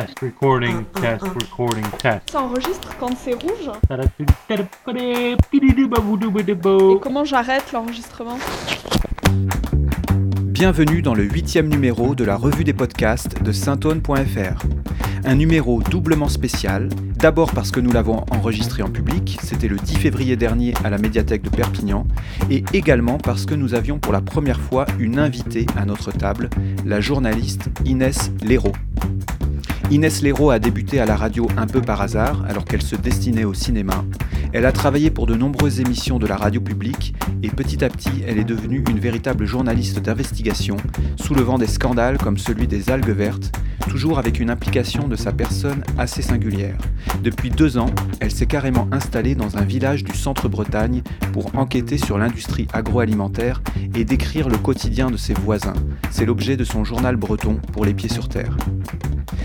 test, recording, test, recording, test. Ça enregistre quand c'est rouge Et Et comment j'arrête l'enregistrement Bienvenue dans le huitième numéro de la revue des podcasts de saintone.fr. Un numéro doublement spécial, d'abord parce que nous l'avons enregistré en public, c'était le 10 février dernier à la médiathèque de Perpignan, et également parce que nous avions pour la première fois une invitée à notre table, la journaliste Inès Léraud. Inès Léraud a débuté à la radio un peu par hasard alors qu'elle se destinait au cinéma. Elle a travaillé pour de nombreuses émissions de la radio publique et petit à petit elle est devenue une véritable journaliste d'investigation, soulevant des scandales comme celui des algues vertes, toujours avec une implication de sa personne assez singulière. Depuis deux ans, elle s'est carrément installée dans un village du centre-Bretagne pour enquêter sur l'industrie agroalimentaire et décrire le quotidien de ses voisins. C'est l'objet de son journal breton pour les pieds sur terre.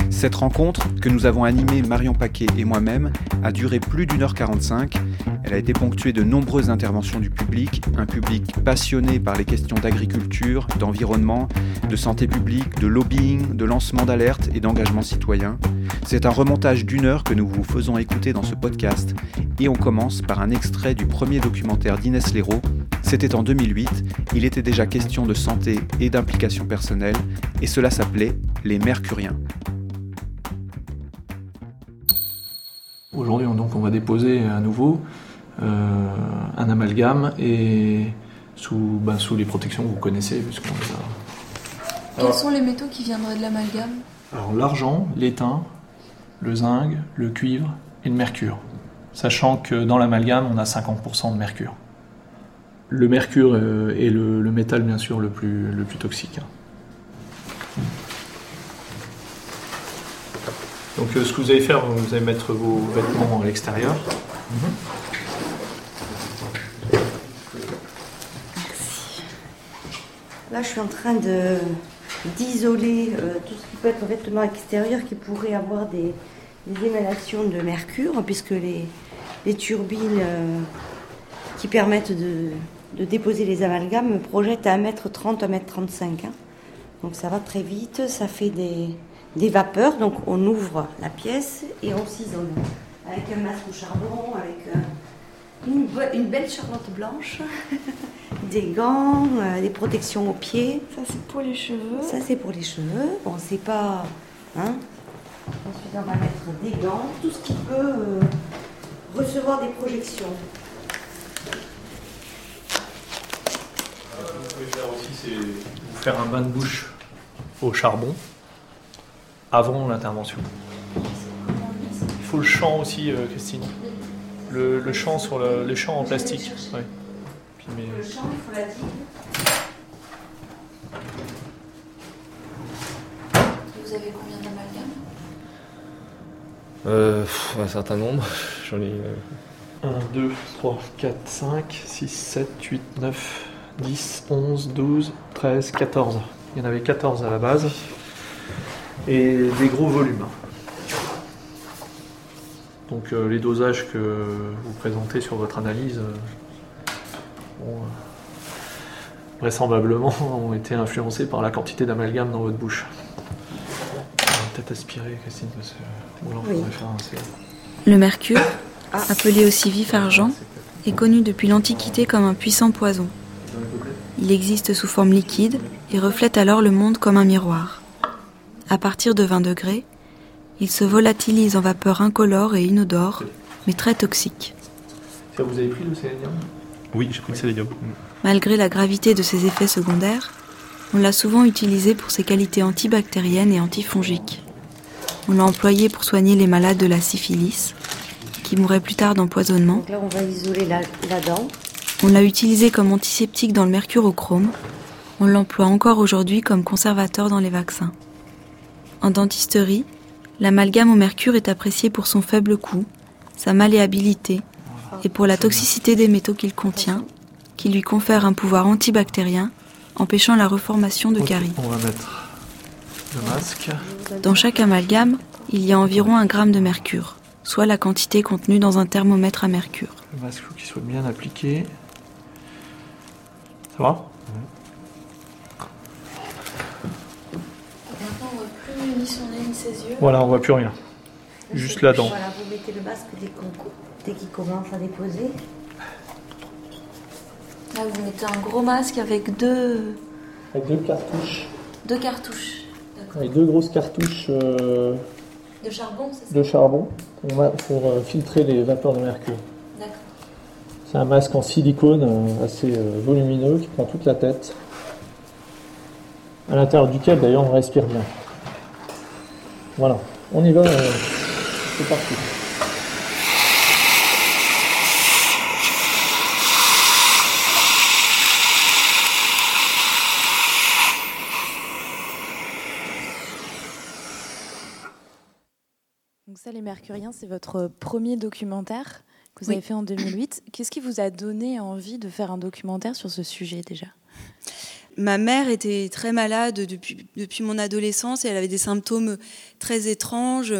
Cette rencontre, que nous avons animée Marion Paquet et moi-même, a duré plus d'une heure 45. Elle a été ponctuée de nombreuses interventions du public, un public passionné par les questions d'agriculture, d'environnement, de santé publique, de lobbying, de lancement d'alerte et d'engagement citoyen. C'est un remontage d'une heure que nous vous faisons écouter dans ce podcast et on commence par un extrait du premier documentaire d'Inès Léraud. C'était en 2008, il était déjà question de santé et d'implication personnelle et cela s'appelait Les Mercuriens. Aujourd'hui, on, donc, on va déposer à nouveau euh, un amalgame et sous, ben, sous les protections que vous connaissez. puisqu'on les a- Quels sont les métaux qui viendraient de l'amalgame? Alors l'argent, l'étain, le zinc, le cuivre et le mercure. Sachant que dans l'amalgame, on a 50% de mercure. Le mercure euh, est le, le métal bien sûr le plus, le plus toxique. Donc euh, ce que vous allez faire, vous allez mettre vos vêtements à l'extérieur. Là, je suis en train d'isoler euh, tout ce qui peut être vêtements extérieurs qui pourrait avoir des, émanations de mercure, puisque les, turbines euh, qui permettent de, de déposer les amalgames me projettent à 1m30, 1m35. hein. Donc ça va très vite, ça fait des, des vapeurs, donc on ouvre la pièce et on s'isole. Avec un masque au charbon, avec euh, une, belle charlotte blanche, des gants, euh, des protections aux pieds. Ça, c'est pour les cheveux. Ça, c'est pour les cheveux. Bon, c'est pas. Hein Ensuite, on va mettre des gants, tout ce qui peut euh, recevoir des projections. Vous pouvez faire aussi, c'est vous faire un bain de bouche au charbon avant l'intervention. Il faut le champ aussi, euh, Christine. Le, le champ sur le, les champs en plastique. ouais. Puis, mais- Le champ, il faut la digue. Vous avez combien d'amalgames? Euh, un certain nombre. J'en ai. euh, 1, 2, 3, 4, 5, 6, 7, 8, 9, 10, 11, 12, 13, 14. Il y en avait 14 à la base. Et des gros volumes. Donc euh, les dosages que vous présentez sur votre analyse euh, bon, euh, vraisemblablement ont été influencés par la quantité d'amalgame dans votre bouche. On va Peut-être aspirer, Christine, parce que ou alors, Oui. faudrait faire un C. Le mercure, appelé aussi vif argent, est connu depuis l'Antiquité comme un puissant poison. Il existe sous forme liquide et reflète alors le monde comme un miroir. À partir de 20 degrés, il se volatilise en vapeur incolore et inodore, mais très toxique. Vous avez pris le sélénium? Oui, j'ai pris le sélénium. Malgré la gravité de ses effets secondaires, on l'a souvent utilisé pour ses qualités antibactériennes et antifongiques. On l'a employé pour soigner les malades de la syphilis, qui mouraient plus tard d'empoisonnement. Là, on va isoler la, la dent. On l'a utilisé comme antiseptique dans le mercurochrome. On l'emploie encore aujourd'hui comme conservateur dans les vaccins. En dentisterie, l'amalgame au mercure est apprécié pour son faible coût, sa malléabilité et pour la toxicité des métaux qu'il contient, qui lui confère un pouvoir antibactérien, empêchant la reformation de caries. On va mettre le masque. Dans chaque amalgame, il y a environ un gramme de mercure, soit la quantité contenue dans un thermomètre à mercure. Le masque, faut qu'il soit bien appliqué. Ça va Maintenant, on va plus ni son nez ni ses yeux. Voilà, on voit plus rien. Juste là-dedans. Voilà, vous mettez le masque dès qu'il commence à déposer. Là, vous mettez un gros masque avec deux, Avec deux cartouches, deux cartouches. D'accord. avec deux grosses cartouches euh, De charbon, c'est ça? de charbon pour, euh, filtrer les vapeurs de mercure. D'accord. C'est un masque en silicone euh, assez euh, volumineux qui prend toute la tête, à l'intérieur duquel d'ailleurs on respire bien. Voilà, on y va, euh, c'est parti. Donc ça, Les Mercuriens, c'est votre premier documentaire que vous Oui. avez fait en 2008. Qu'est-ce qui vous a donné envie de faire un documentaire sur ce sujet déjà? Ma mère était très malade depuis, depuis mon adolescence et elle avait des symptômes très étranges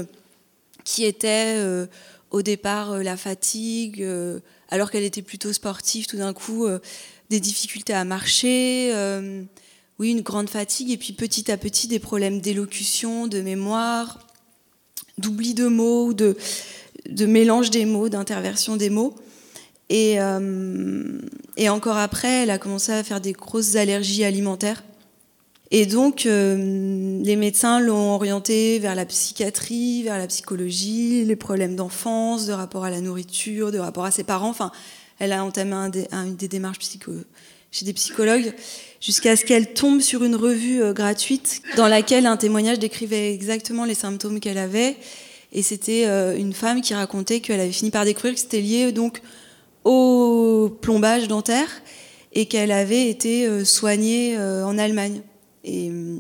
qui étaient euh, au départ euh, la fatigue, euh, alors qu'elle était plutôt sportive, tout d'un coup des difficultés à marcher, oui, une grande fatigue et puis petit à petit des problèmes d'élocution, de mémoire, d'oubli de mots, de, de mélange des mots, d'interversion des mots. Et, euh, et encore après, elle a commencé à faire des grosses allergies alimentaires. Et donc, euh, les médecins l'ont orientée vers la psychiatrie, vers la psychologie, les problèmes d'enfance, de rapport à la nourriture, de rapport à ses parents. Enfin, elle a entamé un des, démarches chez des psychologues jusqu'à ce qu'elle tombe sur une revue euh, gratuite dans laquelle un témoignage décrivait exactement les symptômes qu'elle avait. Et c'était une femme qui racontait qu'elle avait fini par découvrir que c'était lié donc au plombage dentaire et qu'elle avait été euh, soignée euh, en Allemagne et, euh,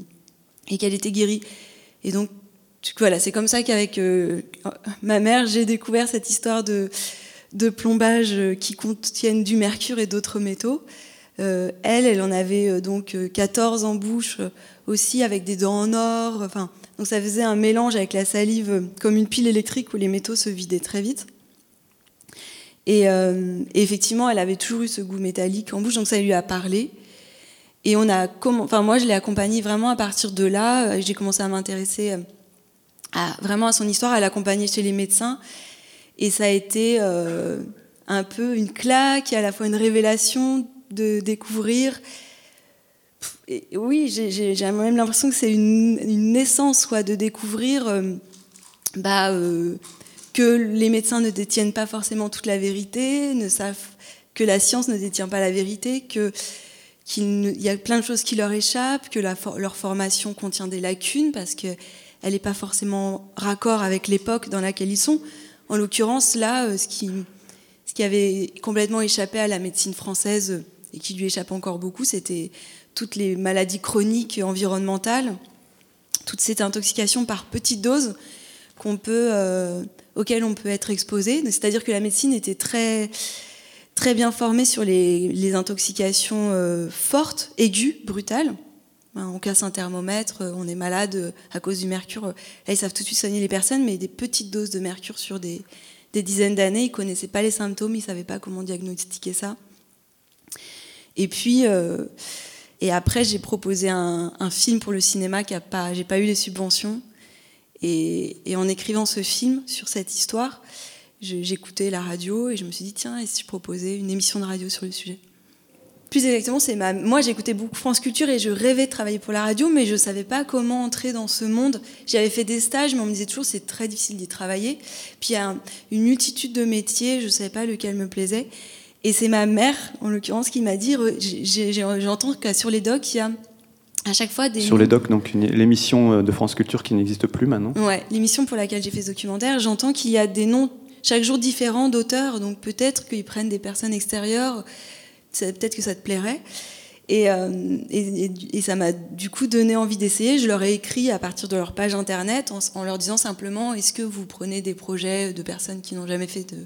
et qu'elle était guérie. Et donc, voilà, c'est comme ça qu'avec ma mère, j'ai découvert cette histoire de, de plombage euh, qui contiennent du mercure et d'autres métaux. Elle, elle en avait donc euh, 14 en bouche aussi avec des dents en or. Enfin, donc ça faisait un mélange avec la salive comme une pile électrique où les métaux se vidaient très vite. Et, euh, et effectivement, elle avait toujours eu ce goût métallique en bouche, donc ça lui a parlé. Et on a, enfin moi, je l'ai accompagnée vraiment à partir de là. Euh, J'ai commencé à m'intéresser euh, vraiment à son histoire, à l'accompagner chez les médecins. Et ça a été un peu une claque, à la fois une révélation de découvrir. Oui, j'ai- même l'impression que c'est une, naissance, quoi, de découvrir bah, que les médecins ne détiennent pas forcément toute la vérité, ne savent que la science ne détient pas la vérité, qu'il y a plein de choses qui leur échappent, que leur formation contient des lacunes parce que elle n'est pas forcément raccord avec l'époque dans laquelle ils sont. En l'occurrence, là, euh, ce qui, ce qui avait complètement échappé à la médecine française euh, et qui lui échappe encore beaucoup, c'était toutes les maladies chroniques environnementales, toute cette intoxication par petites doses qu'on peut, euh, auxquelles on peut être exposé. C'est-à-dire que la médecine était très, très bien formée sur les, intoxications euh, fortes, aiguës, brutales. Hein, On casse un thermomètre, euh, on est malade euh, à cause du mercure. Là, ils savent tout de suite soigner les personnes, mais des petites doses de mercure sur des, dizaines d'années, ils connaissaient pas les symptômes, ils savaient pas comment diagnostiquer ça. Et puis, et après, j'ai proposé un, un film pour le cinéma qui a pas, j'ai pas eu les subventions. Et, en écrivant ce film sur cette histoire, j'écoutais la radio et je me suis dit tiens, et si je proposais une émission de radio sur le sujet? Plus exactement, c'est. Moi, j'écoutais beaucoup France Culture et je rêvais de travailler pour la radio, mais je savais pas comment entrer dans ce monde. J'avais fait des stages, mais on me disait toujours c'est très difficile d'y travailler. Puis il y a un- une multitude de métiers, je savais pas lequel me plaisait. Et c'est ma mère, en l'occurrence, qui m'a dit j'entends qu'à sur les docs, il y a à chaque fois des. Sur les docs, donc l'émission euh, de France Culture qui n'existe plus maintenant. Ouais, l'émission pour laquelle j'ai fait ce documentaire, j'entends qu'il y a des noms chaque jour différents d'auteurs, donc peut-être qu'ils prennent des personnes extérieures, peut-être que ça te plairait. Et, euh, et- et- et ça m'a du coup donné envie d'essayer. Je leur ai écrit à partir de leur page internet en, en leur disant simplement est-ce que vous prenez des projets de personnes qui n'ont jamais fait de,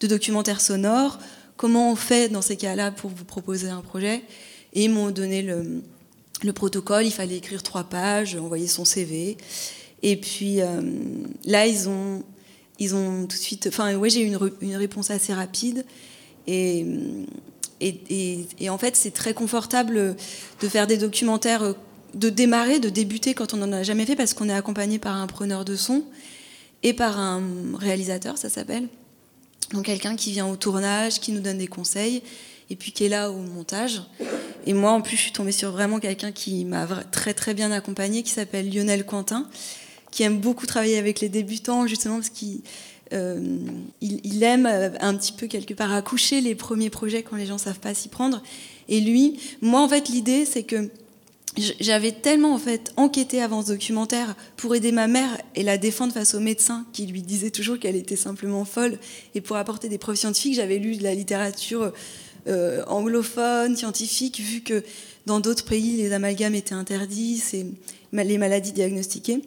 de documentaire sonore? Comment on fait dans ces cas-là pour vous proposer un projet? Et ils m'ont donné le, le protocole, il fallait écrire trois pages, envoyer son CV. Et puis euh, là, ils ont, ils ont tout de suite. Enfin, ouais, j'ai eu une, réponse assez rapide. Et, et, et- et en fait, c'est très confortable de faire des documentaires de démarrer, de débuter quand on n'en a jamais fait, parce qu'on est accompagné par un preneur de son et par un réalisateur, ça s'appelle. Donc quelqu'un qui vient au tournage, qui nous donne des conseils, et puis qui est là au montage. Et moi, en plus, je suis tombée sur vraiment quelqu'un qui m'a très très bien accompagnée, qui s'appelle Lionel Quentin, qui aime beaucoup travailler avec les débutants, justement parce qu'il euh, aime euh, un petit peu quelque part accoucher les premiers projets quand les gens savent pas s'y prendre. Et lui, moi en fait, l'idée c'est que j'avais tellement en fait enquêté avant ce documentaire pour aider ma mère et la défendre face aux médecins qui lui disaient toujours qu'elle était simplement folle et pour apporter des preuves scientifiques j'avais lu de la littérature euh, anglophone scientifique vu que dans d'autres pays les amalgames étaient interdits les maladies diagnostiquées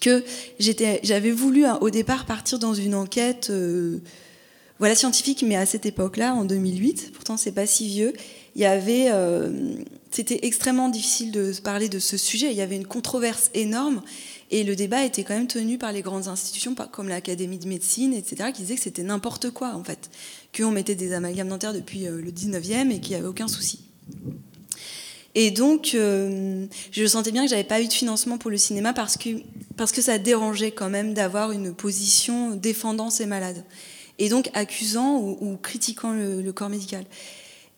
que j'avais voulu hein, au départ partir dans une enquête euh, voilà scientifique mais à cette époque-là en 2008 pourtant c'est pas si vieux il y avait euh, c'était extrêmement difficile de parler de ce sujet. Il y avait une controverse énorme et le débat était quand même tenu par les grandes institutions comme l'Académie de médecine, etc., qui disaient que c'était n'importe quoi, en fait, qu'on mettait des amalgames dentaires depuis euh, le 19e et qu'il n'y avait aucun souci. Et donc, euh, je sentais bien que j'avais pas eu de financement pour le cinéma parce que, parce que ça dérangeait quand même d'avoir une position défendant ces malades. Et donc accusant ou, critiquant le corps médical.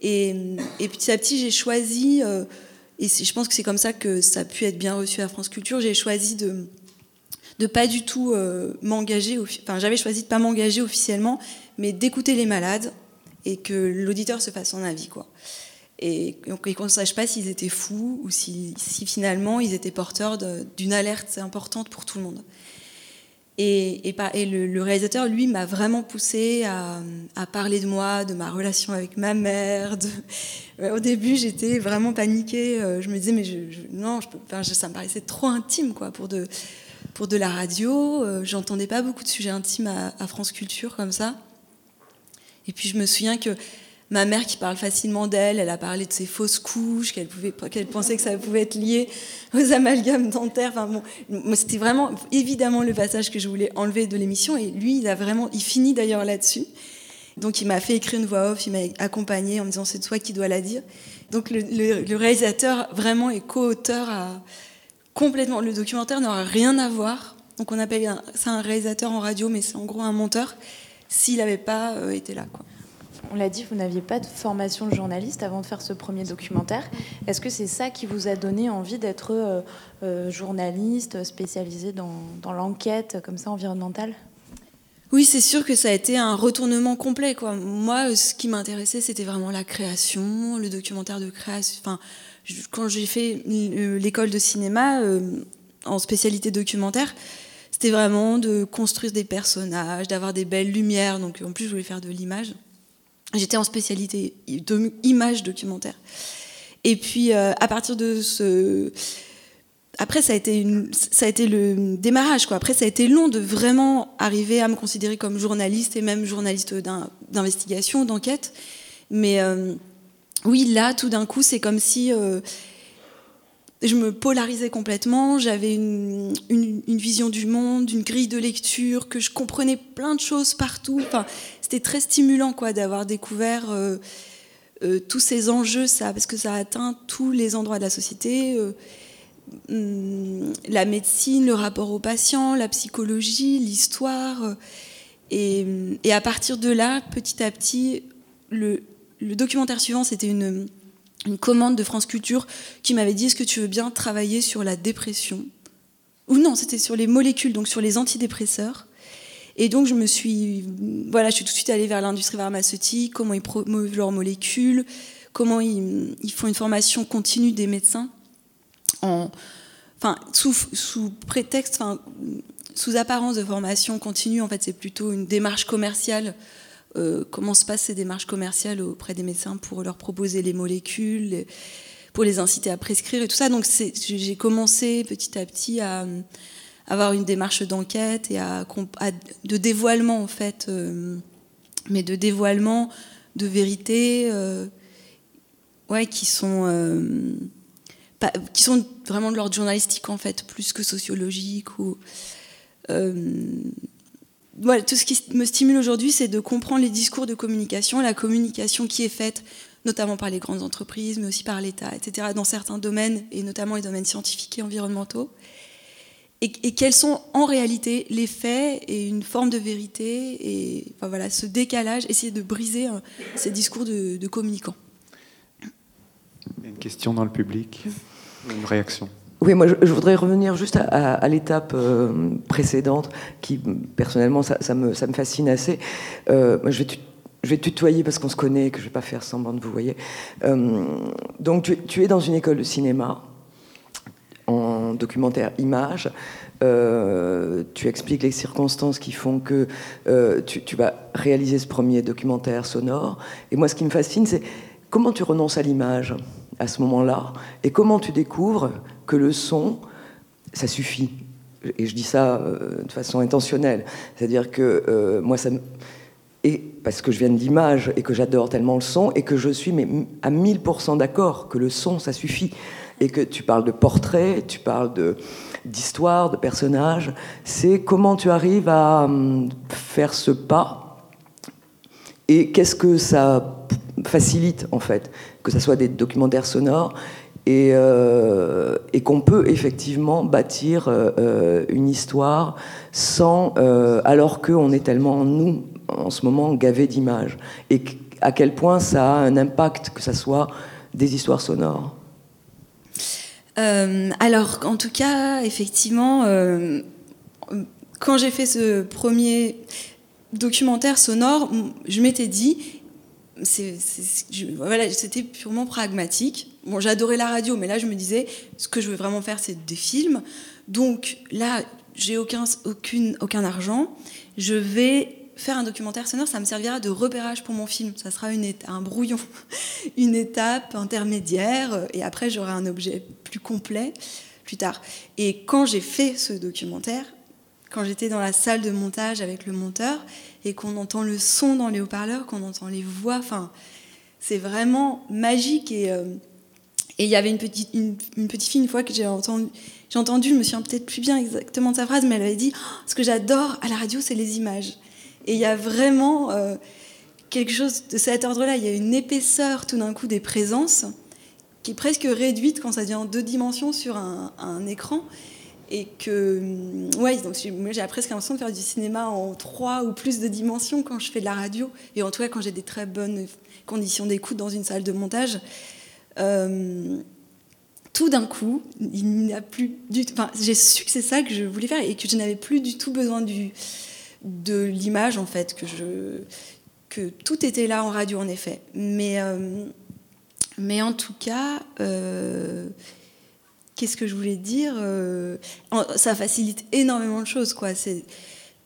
Et, petit à petit, j'ai choisi, euh, et je pense que c'est comme ça que ça a pu être bien reçu à France Culture, j'ai choisi de de pas du tout m'engager, enfin j'avais choisi de pas m'engager officiellement, mais d'écouter les malades et que l'auditeur se fasse son avis, quoi. Et, qu'on ne sache pas s'ils étaient fous ou si, finalement ils étaient porteurs d'une alerte importante pour tout le monde. Et, le, réalisateur, lui, m'a vraiment poussé à, parler de moi, de ma relation avec ma mère. Au début, j'étais vraiment paniquée. Euh, je me disais, mais non, ça me paraissait trop intime quoi, pour, de, la radio. Euh, j'entendais pas beaucoup de sujets intimes à, France Culture comme ça. Et puis je me souviens que ma mère qui parle facilement d'elle, elle a parlé de ses fausses couches, qu'elle pensait que ça pouvait être lié aux amalgames dentaires. Enfin bon, c'était vraiment évidemment le passage que je voulais enlever de l'émission. Et lui, il a vraiment, il finit d'ailleurs là-dessus. Donc il m'a fait écrire une voix off, il m'a accompagné en me disant c'est toi qui dois la dire. Donc le, réalisateur vraiment est co-auteur à complètement. Le documentaire n'aura rien à voir. Donc on appelle ça un réalisateur en radio, mais c'est en gros un monteur s'il n'avait pas euh, été là. Quoi on l'a dit, vous n'aviez pas de formation de journaliste avant de faire ce premier documentaire. Est-ce que c'est ça qui vous a donné envie d'être euh, euh, journaliste spécialisé dans, l'enquête comme ça environnementale? Oui, c'est sûr que ça a été un retournement complet. Quoi. Moi, ce qui m'intéressait, c'était vraiment la création, le documentaire de création. Enfin, quand j'ai fait l'école de cinéma en spécialité documentaire, c'était vraiment de construire des personnages, d'avoir des belles lumières. Donc, en plus, je voulais faire de l'image. J'étais en spécialité image documentaire. Et puis, euh, à partir de ce. Après, ça a, été ça a été le démarrage. Quoi. Après, ça a été long de vraiment arriver à me considérer comme journaliste et même journaliste d'investigation, d'enquête. Mais euh, oui, là, tout d'un coup, c'est comme si euh, je me polarisais complètement. J'avais une, vision du monde, une grille de lecture, que je comprenais plein de choses partout. Enfin, c'était très stimulant quoi d'avoir découvert euh, euh, tous ces enjeux, ça, parce que ça atteint tous les endroits de la société. Euh, hum, la médecine, le rapport aux patients, la psychologie, l'histoire. Et, à partir de là, petit à petit, le, documentaire suivant, c'était une, une, commande de France Culture qui m'avait dit Est-ce que tu veux bien travailler sur la dépression? Ou non, c'était sur les molécules, donc sur les antidépresseurs. Et donc, je me suis, voilà, je suis tout de suite allée vers l'industrie pharmaceutique, comment ils promeuvent leurs molécules, comment ils, font une formation continue des médecins, en, enfin, sous, sous prétexte, sous apparence de formation continue, en fait, c'est plutôt une démarche commerciale. Euh, comment se passent ces démarches commerciales auprès des médecins pour leur proposer les molécules, pour les inciter à prescrire et tout ça. Donc, j'ai commencé petit à petit à avoir une démarche d'enquête et de dévoilement en fait, euh, mais de dévoilement de vérités, euh, qui sont vraiment de l'ordre journalistique en fait, plus que sociologique tout ce qui me stimule aujourd'hui, c'est de comprendre les discours de communication, la communication qui est faite notamment par les grandes entreprises, mais aussi par l'État, etc., dans certains domaines, et notamment les domaines scientifiques et environnementaux, et, quels sont en réalité les faits et une forme de vérité, et voilà, ce décalage, essayer de briser ces discours de communicants. Une question dans le public, une réaction. Oui, moi je, voudrais revenir juste à, l'étape euh, précédente, qui personnellement ça, me, fascine assez. Euh, je vais, tutoyer parce qu'on se connaît, que je vais pas faire semblant de vous voyez. Euh, donc tu, tu, es dans une école de cinéma, en documentaire image. tu expliques les circonstances qui font que tu, tu, vas réaliser ce premier documentaire sonore. Et moi, ce qui me fascine, c'est comment tu renonces à l'image? À ce moment-là et comment tu découvres que le son, ça suffit? Et je dis ça euh, de façon intentionnelle. C'est-à-dire que euh, moi, ça Et parce que je viens de l'image et que j'adore tellement le son et que je suis mais, à 1000% d'accord que le son, ça suffit. Et que tu parles de portrait, tu parles de d'histoire, de personnages. C'est comment tu arrives à hum, faire ce pas? Et qu'est-ce que ça facilite en fait, que ce soit des documentaires sonores euh, et, qu'on peut effectivement bâtir euh, euh, une histoire sans, alors qu'on est tellement, nous, en ce moment, gavés d'images. Et à quel point ça a un impact, que ce soit des histoires sonores Alors, en tout cas, effectivement, quand j'ai fait ce premier documentaire sonore, je m'étais dit, c'était purement pragmatique. Bon, j'adorais la radio, mais là, je me disais, ce que je veux vraiment faire, c'est des films. Donc là, j'ai aucun, aucune, aucun argent. Je vais faire un documentaire sonore, ça me servira de repérage pour mon film. Ça sera un brouillon, une étape intermédiaire, et après, j'aurai un objet plus complet plus tard. Et quand j'ai fait ce documentaire, quand j'étais dans la salle de montage avec le monteur, et qu'on entend le son dans les haut-parleurs, qu'on entend les voix. Enfin, c'est vraiment magique. Et euh, il y avait une petite, une, petite fille, une fois que j'ai entendu, j'ai entendu, je me souviens peut-être plus bien exactement de sa phrase, mais elle avait dit oh, Ce que j'adore à la radio, c'est les images. Et il y a vraiment euh, quelque chose de cet ordre-là. Il y a une épaisseur tout d'un coup des présences qui est presque réduite quand ça devient en deux dimensions sur un, un écran et que mm, ouais donc j'ai presque l'impression de faire du cinéma en trois ou plus de dimensions quand je fais de la radio. Et en tout cas quand j'ai des très bonnes conditions d'écoute dans une salle de montage euh, tout d'un coup il n'y a plus du j'ai su que c'est ça que je voulais faire et que je n'avais plus du tout besoin du de l'image en fait que que tout était là en radio en effet. Mais euh, mais en tout cas euh, qu'est-ce que je voulais dire euh, Ça facilite énormément de choses, quoi. C'est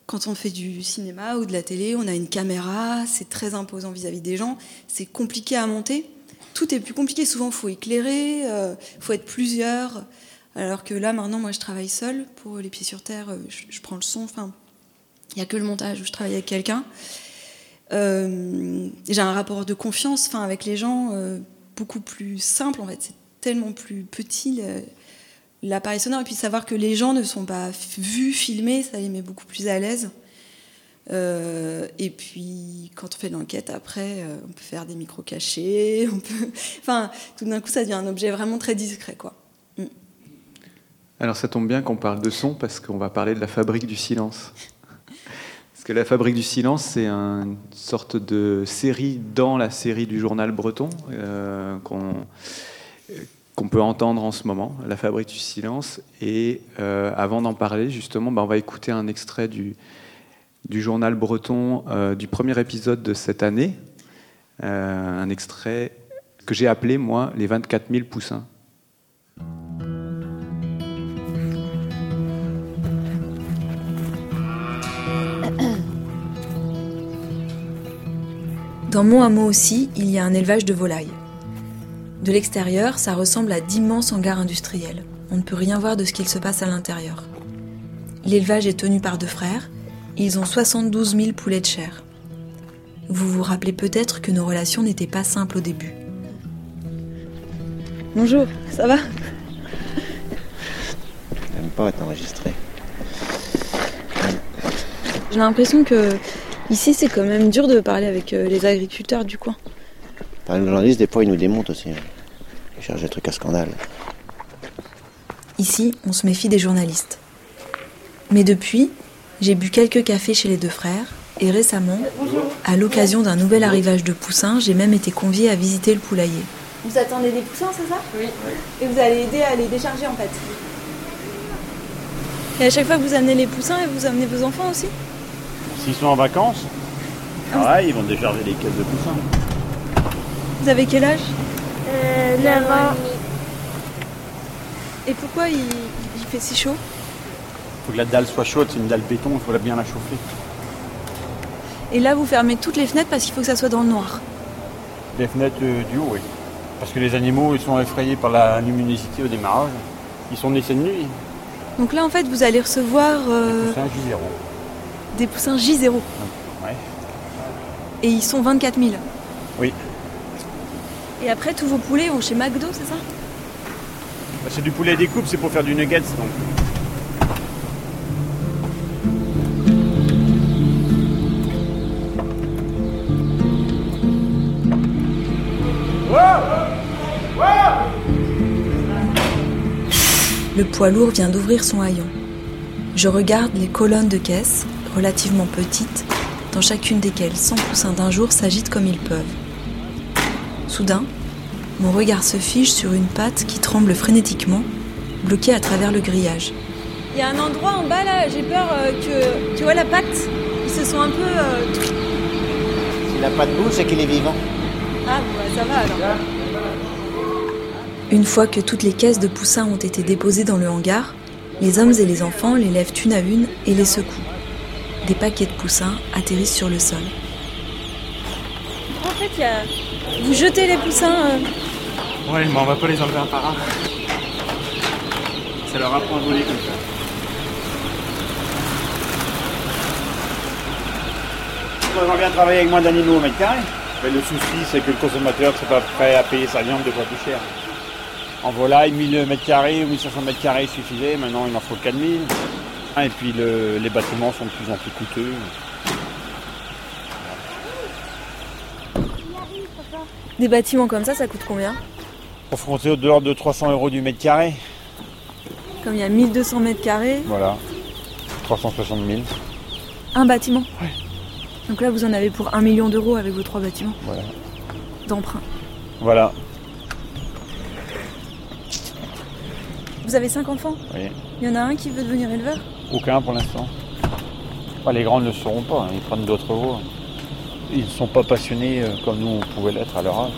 quand on fait du cinéma ou de la télé, on a une caméra, c'est très imposant vis-à-vis des gens, c'est compliqué à monter. Tout est plus compliqué. Souvent, faut éclairer, il euh, faut être plusieurs. Alors que là, maintenant, moi, je travaille seule pour les pieds sur terre. Euh, je, prends le son. Enfin, il n'y a que le montage où je travaille avec quelqu'un. J'ai un rapport de confiance, enfin, avec les gens beaucoup plus simple. En fait, c'est tellement plus petit l'appareil sonore et puis savoir que les gens ne sont pas vus, filmés, ça les met beaucoup plus à l'aise. Euh, et puis quand on fait l'enquête après, euh, on peut faire des micros cachés, on peut, enfin tout d'un coup ça devient un objet vraiment très discret quoi. Mm. Alors ça tombe bien qu'on parle de son parce qu'on va parler de la fabrique du silence. Parce que la fabrique du silence c'est une sorte de série dans la série du journal breton euh, qu'on peut entendre en ce moment, La Fabrique du silence. Et euh, avant d'en parler, justement, bah, on va écouter un extrait du, journal breton euh, du premier épisode de cette année, euh, un extrait que j'ai appelé, moi, Les 24 000 poussins. Dans mon hameau aussi, il y a un élevage de volailles. De l'extérieur, ça ressemble à d'immenses hangars industriels. On ne peut rien voir de ce qu'il se passe à l'intérieur. L'élevage est tenu par deux frères. Ils ont 72 000 poulets de chair. Vous vous rappelez peut-être que nos relations n'étaient pas simples au début. Bonjour, ça va? J'aime pas être enregistré. J'ai l'impression que ici c'est quand même dur de parler avec euh, les agriculteurs du coin. Par journalistes, des fois, ils nous démontent aussi. hein. Des trucs à scandale. Ici, on se méfie des journalistes. Mais depuis, j'ai bu quelques cafés chez les deux frères et récemment, à l'occasion d'un nouvel arrivage de poussins, j'ai même été conviée à visiter le poulailler. Vous attendez des poussins, c'est ça? Oui. Et vous allez aider à les décharger en fait? Et à chaque fois que vous amenez les poussins, vous amenez vos enfants aussi? S'ils sont en vacances, pareil, ils vont décharger les caisses de poussins. Vous avez quel âge? Euh, 9 ans. Et pourquoi il, il fait si chaud? Il faut que la dalle soit chaude, c'est une dalle béton, il faut bien la chauffer. Et là, vous fermez toutes les fenêtres parce qu'il faut que ça soit dans le noir. Les fenêtres euh, du haut, oui. Parce que les animaux, ils sont effrayés par la luminosité au démarrage. Ils sont naissés de nuit. Donc là, en fait, vous allez recevoir euh, C'est un J0. des poussins J0. Ouais. Et ils sont 24 000. Oui. Et après, tous vos poulets vont chez McDo, c'est ça Bah, c'est du poulet découpe, c'est pour faire du nuggets. Donc. Le poids lourd vient d'ouvrir son haillon. Je regarde les colonnes de caisse, relativement petites, dans chacune desquelles 100 poussins d'un jour s'agitent comme ils peuvent. Soudain, mon regard se fige sur une patte qui tremble frénétiquement, bloquée à travers le grillage. Il y a un endroit en bas là, j'ai peur euh, que. Tu vois la patte Ils se sont un peu. euh, S'il n'a pas de boule, c'est qu'il est vivant. Ah, bon, bah, ça va alors. Une fois que toutes les caisses de poussins ont été déposées dans le hangar, les hommes et les enfants les lèvent une à une et les secouent. Des paquets de poussins atterrissent sur le sol. En fait, il y a... vous jetez les poussins. euh, Ouais, mais on va pas les enlever un par un. Ça leur apprend à voler comme ça. On aimerait bien travailler avec moins d'animaux au mètre carré. Mais le souci, c'est que le consommateur n'est pas prêt à payer sa viande deux fois plus cher. En volaille, 1000 mètres carrés ou 1500 mètres carrés suffisait. Maintenant, il en faut 4000. Et puis, le- les bâtiments sont de plus en plus coûteux. Des bâtiments comme ça, ça coûte combien Confronté au dehors de 300 euros du mètre carré. Comme il y a 1200 mètres carrés, Voilà. 360 000. un bâtiment. Donc là, vous en avez pour un million d'euros avec vos trois bâtiments Voilà. d'emprunt. Voilà. Vous avez cinq enfants Oui. Il y en a un qui veut devenir éleveur Aucun pour l'instant. Enfin, les grands ne le sauront pas, hein, ils prennent d'autres voies. Ils ne sont pas passionnés euh, comme nous on pouvait l'être à leur âge.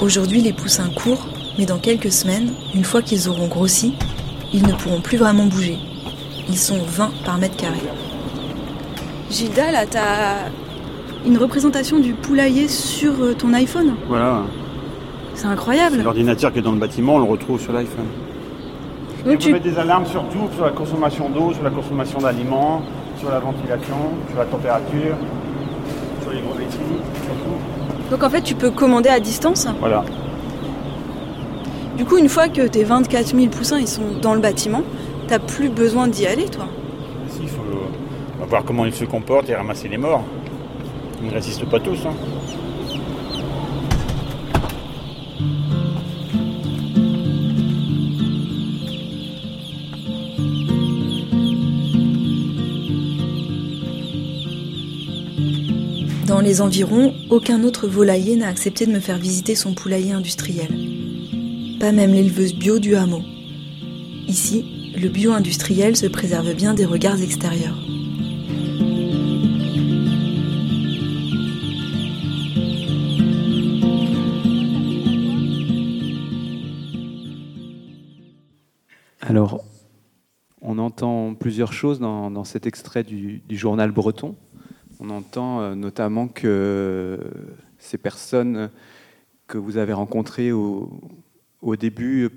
Aujourd'hui, les poussins courent, mais dans quelques semaines, une fois qu'ils auront grossi, ils ne pourront plus vraiment bouger. Ils sont 20 par mètre carré. Gilda, là, t'as une représentation du poulailler sur euh, ton iPhone? Voilà. C'est incroyable L'ordinateur qui est dans le bâtiment, on le retrouve sur l'iPhone. Donc on peut tu- mettre des alarmes sur tout, sur la consommation d'eau, sur la consommation d'aliments, sur la ventilation, sur la température, sur les brevetteries, sur tout. Donc en fait, tu peux commander à distance. Voilà. Du coup, une fois que tes 24 000 poussins ils sont dans le bâtiment, t'as plus besoin d'y aller, toi? Ici, il faut va voir comment ils se comportent et ramasser les morts. Ils ne résistent pas tous. hein. Les environs, aucun autre volailler n'a accepté de me faire visiter son poulailler industriel. Pas même l'éleveuse bio du hameau. Ici, le bio industriel se préserve bien des regards extérieurs. Alors, on entend plusieurs choses dans, dans cet extrait du journal breton. On entend euh, notamment que ces personnes que vous avez rencontrées au, début,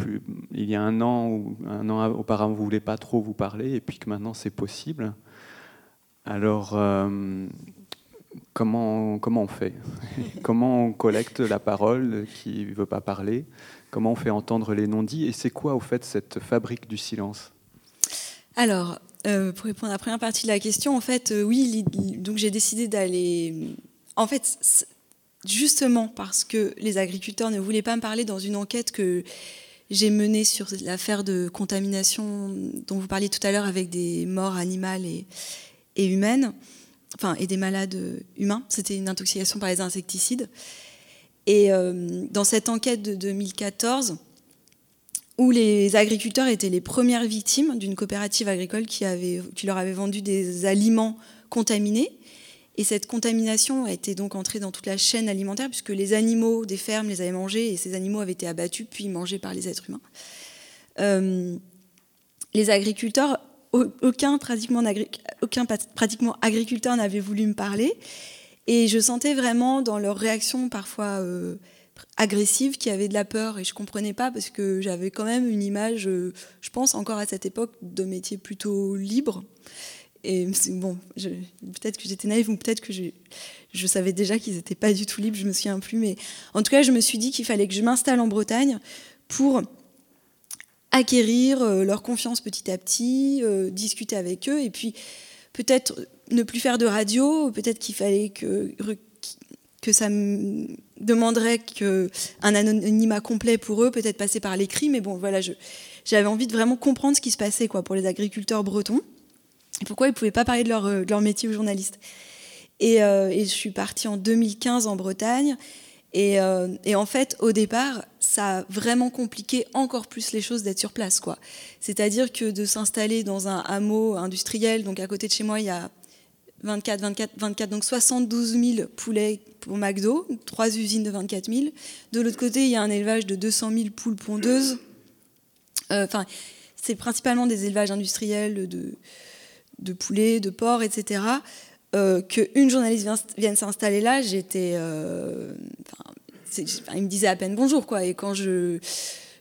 il y a un an ou un an auparavant, vous ne voulez pas trop vous parler, et puis que maintenant c'est possible. Alors, euh, comment, comment on fait? Comment on collecte la parole qui ne veut pas parler? Comment on fait entendre les non-dits? Et c'est quoi, au fait, cette fabrique du silence? Alors, euh, pour répondre à la première partie de la question, en fait, euh, oui, donc j'ai décidé d'aller en fait, justement parce que les agriculteurs ne voulaient pas me parler dans une enquête que j'ai menée sur l'affaire de contamination dont vous parliez tout à l'heure avec des morts animales et, humaines, enfin, et des malades humains. C'était une intoxication par les insecticides. Et euh, dans cette enquête de 2014, où les agriculteurs étaient les premières victimes d'une coopérative agricole qui, leur avait vendu des aliments contaminés, et cette contamination a été donc entrée dans toute la chaîne alimentaire, puisque les animaux des fermes les avaient mangés, et ces animaux avaient été abattus, puis mangés par les êtres humains. Euh, les agriculteurs, aucun pratiquement, agriculteur n'avait voulu me parler, et je sentais vraiment dans leur réaction parfois euh, agressive qu'il y avait de la peur, et je comprenais pas, parce que j'avais quand même une image, euh, je pense encore à cette époque, de métier plutôt libre. Et bon, peut-être que j'étais naïve ou peut-être que je, je, savais déjà qu'ils n'étaient pas du tout libres, je me souviens plus. Mais en tout cas, je me suis dit qu'il fallait que je m'installe en Bretagne pour acquérir euh, leur confiance petit à petit, euh, discuter avec eux et puis peut-être ne plus faire de radio, peut-être qu'il fallait que, que ça demanderait que un anonymat complet pour eux, peut-être passer par l'écrit, mais bon, voilà, j'avais envie de vraiment comprendre ce qui se passait quoi, pour les agriculteurs bretons et pourquoi ils ne pouvaient pas parler de leur, euh, métier aux journalistes. Euh, et, je suis partie en 2015 en Bretagne. Et, euh, et, en fait, au départ, ça a vraiment compliqué encore plus les choses d'être sur place. C'est-à-dire que de s'installer dans un hameau industriel, donc à côté de chez moi, il y a 24, 24, 24, donc 72 000 poulets pour McDo, trois usines de 24 000. De l'autre côté, il y a un élevage de 200 000 poules pondeuses. Enfin, c'est principalement des élevages industriels de, de poulets, de porcs, etc., euh, qu'une journaliste vienne s'installer là, j'étais. Euh, ils me disaient à peine bonjour, quoi. Et quand je,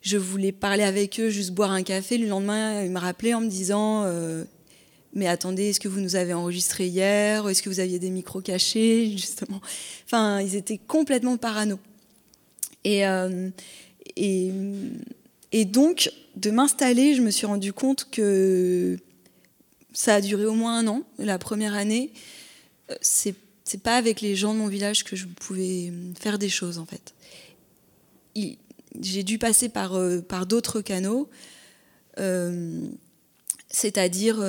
je voulais parler avec eux, juste boire un café, le lendemain, ils me rappelaient en me disant euh, Mais attendez, est-ce que vous nous avez enregistré hier? Est-ce que vous aviez des micros cachés Justement? Enfin, ils étaient complètement parano. Et, et, et donc, de m'installer, je me suis rendu compte que ça a duré au moins un an, la première année. Euh, c'est c'est pas avec les gens de mon village que je pouvais euh, faire des choses en fait. J'ai dû passer par, euh, par d'autres canaux, c'est-à-dire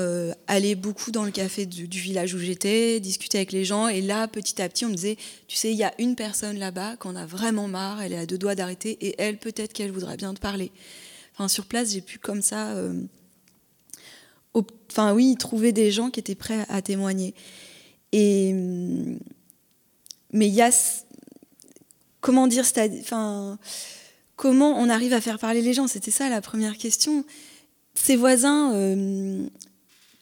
aller beaucoup dans le café du, village où j'étais, discuter avec les gens, et là petit à petit on me disait, tu sais, il y a une personne là-bas qu'on a vraiment marre, elle est à deux doigts d'arrêter, et elle peut-être qu'elle voudrait bien te parler. Enfin sur place j'ai pu comme ça enfin oui, trouver des gens qui étaient prêts à témoigner. Mais il y a comment dire, enfin comment on arrive à faire parler les gens? C'était ça la première question. Ces voisins, euh,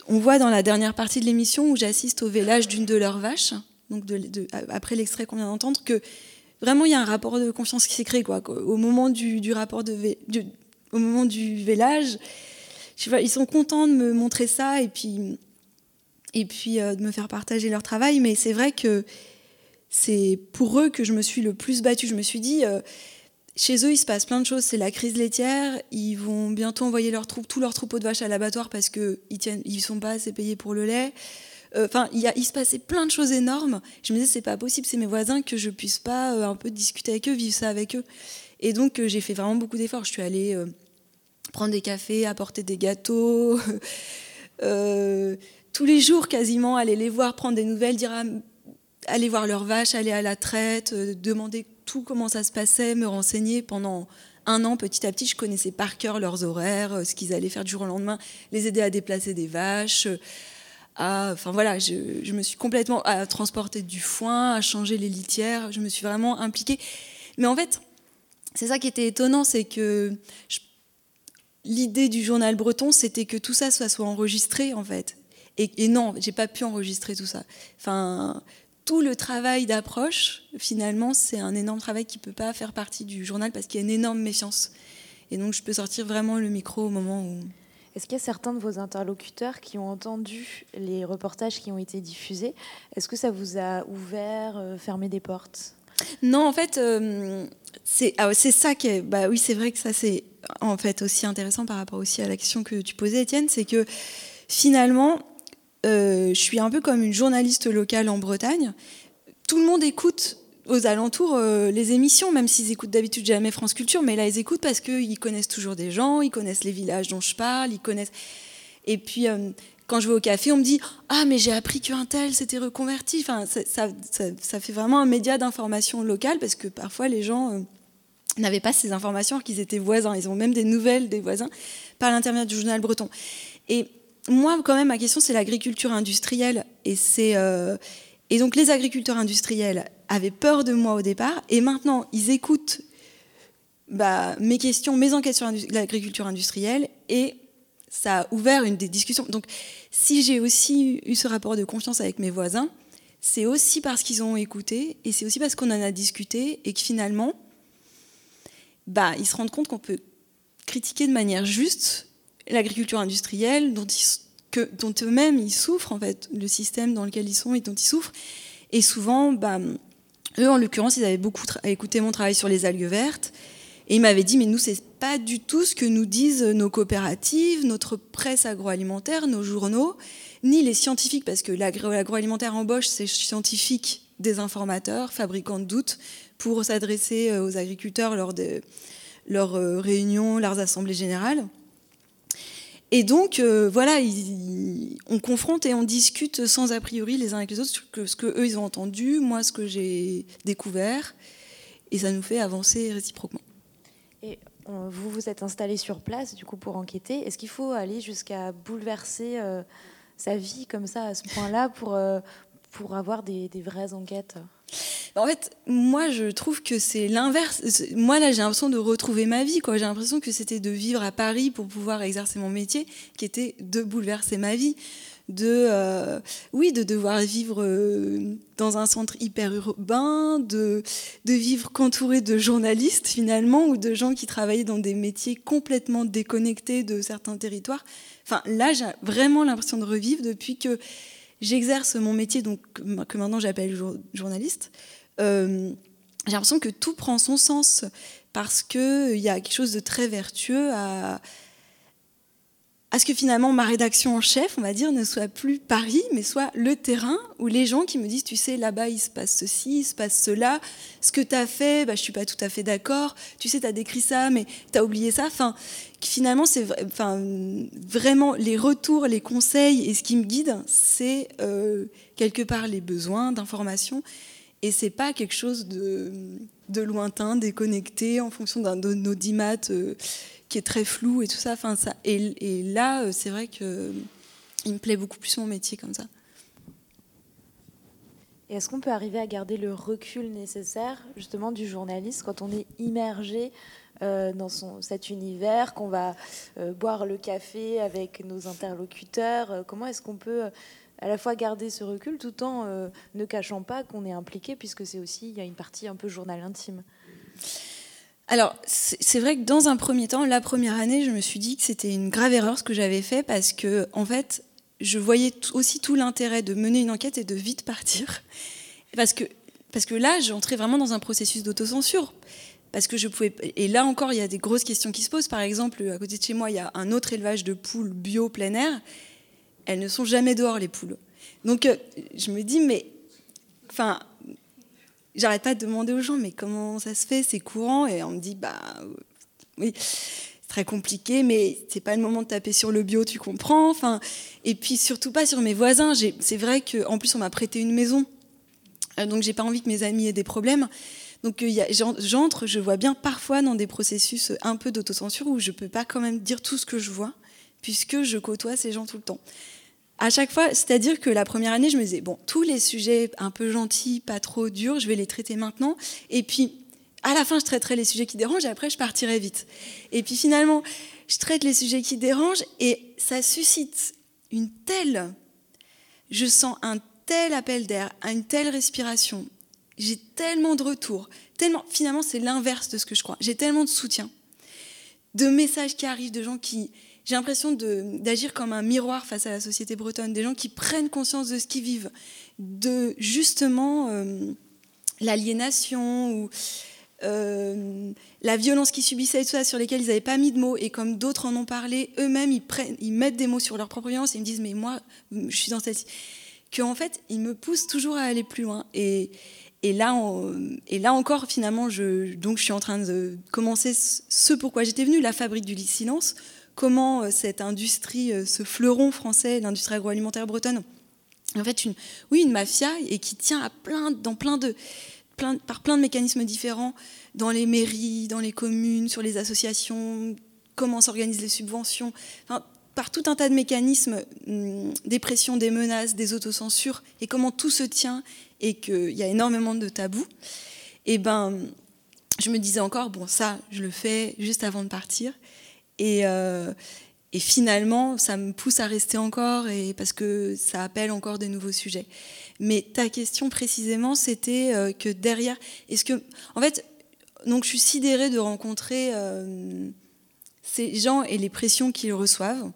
on voit dans la dernière partie de l'émission où j'assiste au village d'une de leurs vaches, donc après l'extrait qu'on vient d'entendre, que vraiment il y a un rapport de confiance qui s'est créé quoi. Au moment du, rapport de au moment du village, ils sont contents de me montrer ça et puis, et puis euh, de me faire partager leur travail. Mais c'est vrai que c'est pour eux que je me suis le plus battue. Je me suis dit, euh, chez eux, il se passe plein de choses. C'est la crise laitière. Ils vont bientôt envoyer leur tous leurs troupeaux de vaches à l'abattoir parce qu'ils ne sont pas assez payés pour le lait. Euh, enfin, il, se passait plein de choses énormes. Je me disais, c'est pas possible, c'est mes voisins, que je puisse pas un peu discuter avec eux, vivre ça avec eux. Et donc, j'ai fait vraiment beaucoup d'efforts. Je suis allée prendre des cafés, apporter des gâteaux. Euh, tous les jours, quasiment, aller les voir, prendre des nouvelles, dire aller voir leurs vaches, aller à la traite, euh, demander tout comment ça se passait, me renseigner pendant un an, petit à petit, je connaissais par cœur leurs horaires, euh, ce qu'ils allaient faire du jour au lendemain, les aider à déplacer des vaches. À, enfin voilà, je, me suis complètement à transporter du foin, à changer les litières. Je me suis vraiment impliquée. Mais en fait, c'est ça qui était étonnant, c'est que je l'idée du journal breton, c'était que tout ça soit, soit enregistré, en fait. Et, et non, j'ai pas pu enregistrer tout ça. Enfin, tout le travail d'approche, finalement, c'est un énorme travail qui peut pas faire partie du journal parce qu'il y a une énorme méfiance. Et donc, je peux sortir vraiment le micro au moment où. Est-ce qu'il y a certains de vos interlocuteurs qui ont entendu les reportages qui ont été diffusés? Est-ce que ça vous a ouvert, euh, fermé des portes? Non, en fait, euh, ah c'est ça qui est. Bah oui, c'est vrai que ça, c'est en fait aussi intéressant par rapport aussi à la question que tu posais, Étienne, c'est que finalement, euh, je suis un peu comme une journaliste locale en Bretagne. tout le monde écoute aux alentours euh, les émissions, même s'ils écoutent d'habitude jamais France Culture, mais là ils écoutent parce qu'ils connaissent toujours des gens, ils connaissent les villages dont je parle, ils connaissent. Et puis euh, quand je vais au café, on me dit ah mais j'ai appris qu'un tel s'était reconverti. Enfin ça, fait vraiment un média d'information locale parce que parfois les gens n'avaient pas ces informations qu'ils étaient voisins. Ils ont même des nouvelles des voisins par l'intermédiaire du journal breton. Et moi quand même ma question c'est l'agriculture industrielle. Et c'est et donc les agriculteurs industriels avaient peur de moi au départ, et maintenant ils écoutent bah, mes questions, mes enquêtes sur l'agriculture industrielle, et ça a ouvert une des discussions. Donc si j'ai aussi eu ce rapport de confiance avec mes voisins, c'est aussi parce qu'ils ont écouté, et c'est aussi parce qu'on en a discuté, et que finalement, bah, ils se rendent compte qu'on peut critiquer de manière juste l'agriculture industrielle, dont eux-mêmes ils souffrent en fait, le système dans lequel ils sont et dont ils souffrent. Et souvent, bah, eux en l'occurrence, ils avaient beaucoup écouté mon travail sur les algues vertes. Et ils m'avaient dit, mais nous, c'est pas du tout ce que nous disent nos coopératives, notre presse agroalimentaire, nos journaux, ni les scientifiques, parce que l'agroalimentaire embauche ces scientifiques, des informateurs, fabricants de doutes, pour s'adresser euh, aux agriculteurs lors de leurs euh, réunions, leurs assemblées générales. Et donc, euh, voilà, on confronte et on discute sans a priori les uns avec les autres que ce qu'eux, ils ont entendu, moi, ce que j'ai découvert, et ça nous fait avancer réciproquement. Et euh, vous vous êtes installé sur place, du coup, pour enquêter. Est-ce qu'il faut aller jusqu'à bouleverser euh, sa vie comme ça, à ce point-là, pour, pour avoir des vraies enquêtes? En fait, moi, je trouve que c'est l'inverse. Moi, là, j'ai l'impression de retrouver ma vie. J'ai l'impression que c'était de vivre à Paris pour pouvoir exercer mon métier, qui était de bouleverser ma vie. De, euh, oui, de devoir vivre euh, dans un centre hyper urbain, de, de vivre qu'entouré de journalistes, finalement, ou de gens qui travaillaient dans des métiers complètement déconnectés de certains territoires. Enfin, là, j'ai vraiment l'impression de revivre depuis que j'exerce mon métier, donc, que maintenant j'appelle journaliste. Euh, j'ai l'impression que tout prend son sens parce qu'il y a quelque chose de très vertueux à, à ce que finalement ma rédaction en chef, on va dire, ne soit plus Paris, mais soit le terrain où les gens qui me disent, tu sais, là-bas, il se passe ceci, il se passe cela, ce que tu as fait, bah, je suis pas tout à fait d'accord, tu sais, tu as décrit ça, mais tu as oublié ça. Enfin, finalement, c'est enfin, vraiment les retours, les conseils et ce qui me guide, c'est euh, quelque part les besoins d'information et c'est pas quelque chose de, lointain, déconnecté en fonction d'un audimat euh, qui est très flou et tout ça. Enfin, ça et, là, euh, c'est vrai que il me plaît beaucoup plus mon métier comme ça. Et est-ce qu'on peut arriver à garder le recul nécessaire justement du journaliste quand on est immergé euh, dans son, cet univers, qu'on va boire le café avec nos interlocuteurs Comment est-ce qu'on peut à la fois garder ce recul tout en euh, ne cachant pas qu'on est impliqué, puisque c'est aussi, il y a une partie un peu journal intime? Alors, c'est vrai que dans un premier temps, la première année, je me suis dit que c'était une grave erreur ce que j'avais fait parce que, en fait, je voyais aussi tout l'intérêt de mener une enquête et de vite partir. Parce que, parce que là, j'entrais vraiment dans un processus d'autocensure. Parce que je pouvais. Et là encore, il y a des grosses questions qui se posent. Par exemple, à côté de chez moi, il y a un autre élevage de poules bio plein air elles ne sont jamais dehors, les poules. Donc, euh, je me dis, mais. Enfin, j'arrête pas de demander aux gens, mais comment ça se fait C'est courant Et on me dit, bah. Oui, c'est très compliqué, mais c'est pas le moment de taper sur le bio, tu comprends. Enfin, et puis surtout pas sur mes voisins. C'est vrai qu'en plus, on m'a prêté une maison. Euh, donc, j'ai pas envie que mes amis aient des problèmes. Donc euh, j'entre, je vois bien parfois dans des processus un peu d'autocensure où je peux pas quand même dire tout ce que je vois, puisque je côtoie ces gens tout le temps à chaque fois, c'est-à-dire que la première année, je me disais, bon, tous les sujets un peu gentils, pas trop durs, je vais les traiter maintenant. Et puis, à la fin, je traiterai les sujets qui dérangent et après, je partirai vite. Et puis finalement, je traite les sujets qui dérangent et ça suscite une telle. Je sens un tel appel d'air, une telle respiration. J'ai tellement de retours. Tellement, finalement, c'est l'inverse de ce que je crois. J'ai tellement de soutien, de messages qui arrivent, de gens qui, j'ai l'impression d'agir comme un miroir face à la société bretonne, des gens qui prennent conscience de ce qu'ils vivent, de justement euh, l'aliénation ou euh, la violence qu'ils subissaient et tout ça, sur lesquels ils n'avaient pas mis de mots, et comme d'autres en ont parlé, eux-mêmes, ils, mettent des mots sur leur propre violence et ils me disent, mais moi, je suis dans cette... Qu'en fait, ils me poussent toujours à aller plus loin. Et, Et là, et là encore, finalement, je, donc je suis en train de commencer ce pourquoi j'étais venue, la fabrique du silence, comment cette industrie, ce fleuron français, l'industrie agroalimentaire bretonne, en fait, une, oui, une mafia et qui tient à plein, dans plein de, plein, par plein de mécanismes différents, dans les mairies, dans les communes, sur les associations, comment s'organisent les subventions, enfin, par tout un tas de mécanismes, hum, des pressions, des menaces, des autocensures, et comment tout se tient et qu'il y a énormément de tabous. Et ben, je me disais encore, bon, ça, je le fais juste avant de partir. Et, euh, et finalement, ça me pousse à rester encore et parce que ça appelle encore des nouveaux sujets. Mais ta question précisément, c'était euh, que derrière, est-ce que, en fait, donc je suis sidérée de rencontrer euh, ces gens et les pressions qu'ils reçoivent.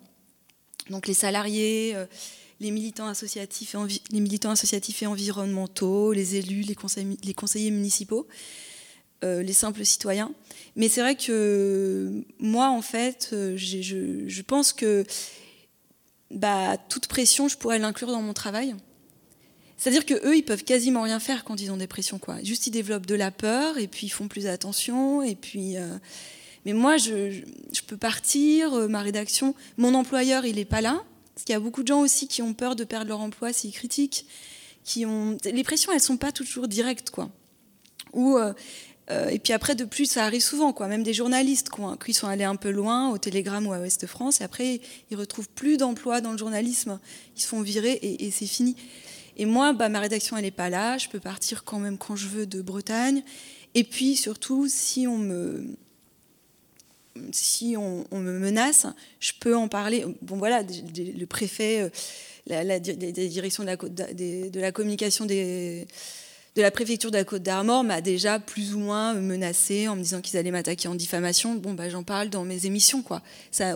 Donc les salariés, les militants associatifs, et les militants associatifs et environnementaux, les élus, les conseillers municipaux. Euh, les simples citoyens. Mais c'est vrai que moi, en fait, euh, je, pense que bah, toute pression, je pourrais l'inclure dans mon travail. C'est-à-dire que eux, ils peuvent quasiment rien faire quand ils ont des pressions, quoi. Juste, ils développent de la peur et puis ils font plus attention. Et puis, euh, mais moi, je, peux partir. ma rédaction, mon employeur, il n'est pas là. Parce qu'il y a beaucoup de gens aussi qui ont peur de perdre leur emploi s'ils critiquent. Qui ont... Les pressions, elles sont pas toujours directes, quoi. Ou euh, et puis après, de plus, ça arrive souvent, quoi. Même des journalistes qui sont allés un peu loin, au Télégramme ou à Ouest France, et après, ils retrouvent plus d'emploi dans le journalisme. Ils se font virer et, c'est fini. Et moi, bah, ma rédaction, elle n'est pas là. Je peux partir quand même quand je veux de Bretagne. Et puis, surtout, si on me, si on, me menace, je peux en parler. Bon, voilà, le préfet, euh, la, direction de la communication des de la préfecture de la Côte d'Armor m'a déjà plus ou moins menacé en me disant qu'ils allaient m'attaquer en diffamation. Bon, bah, j'en parle dans mes émissions, quoi.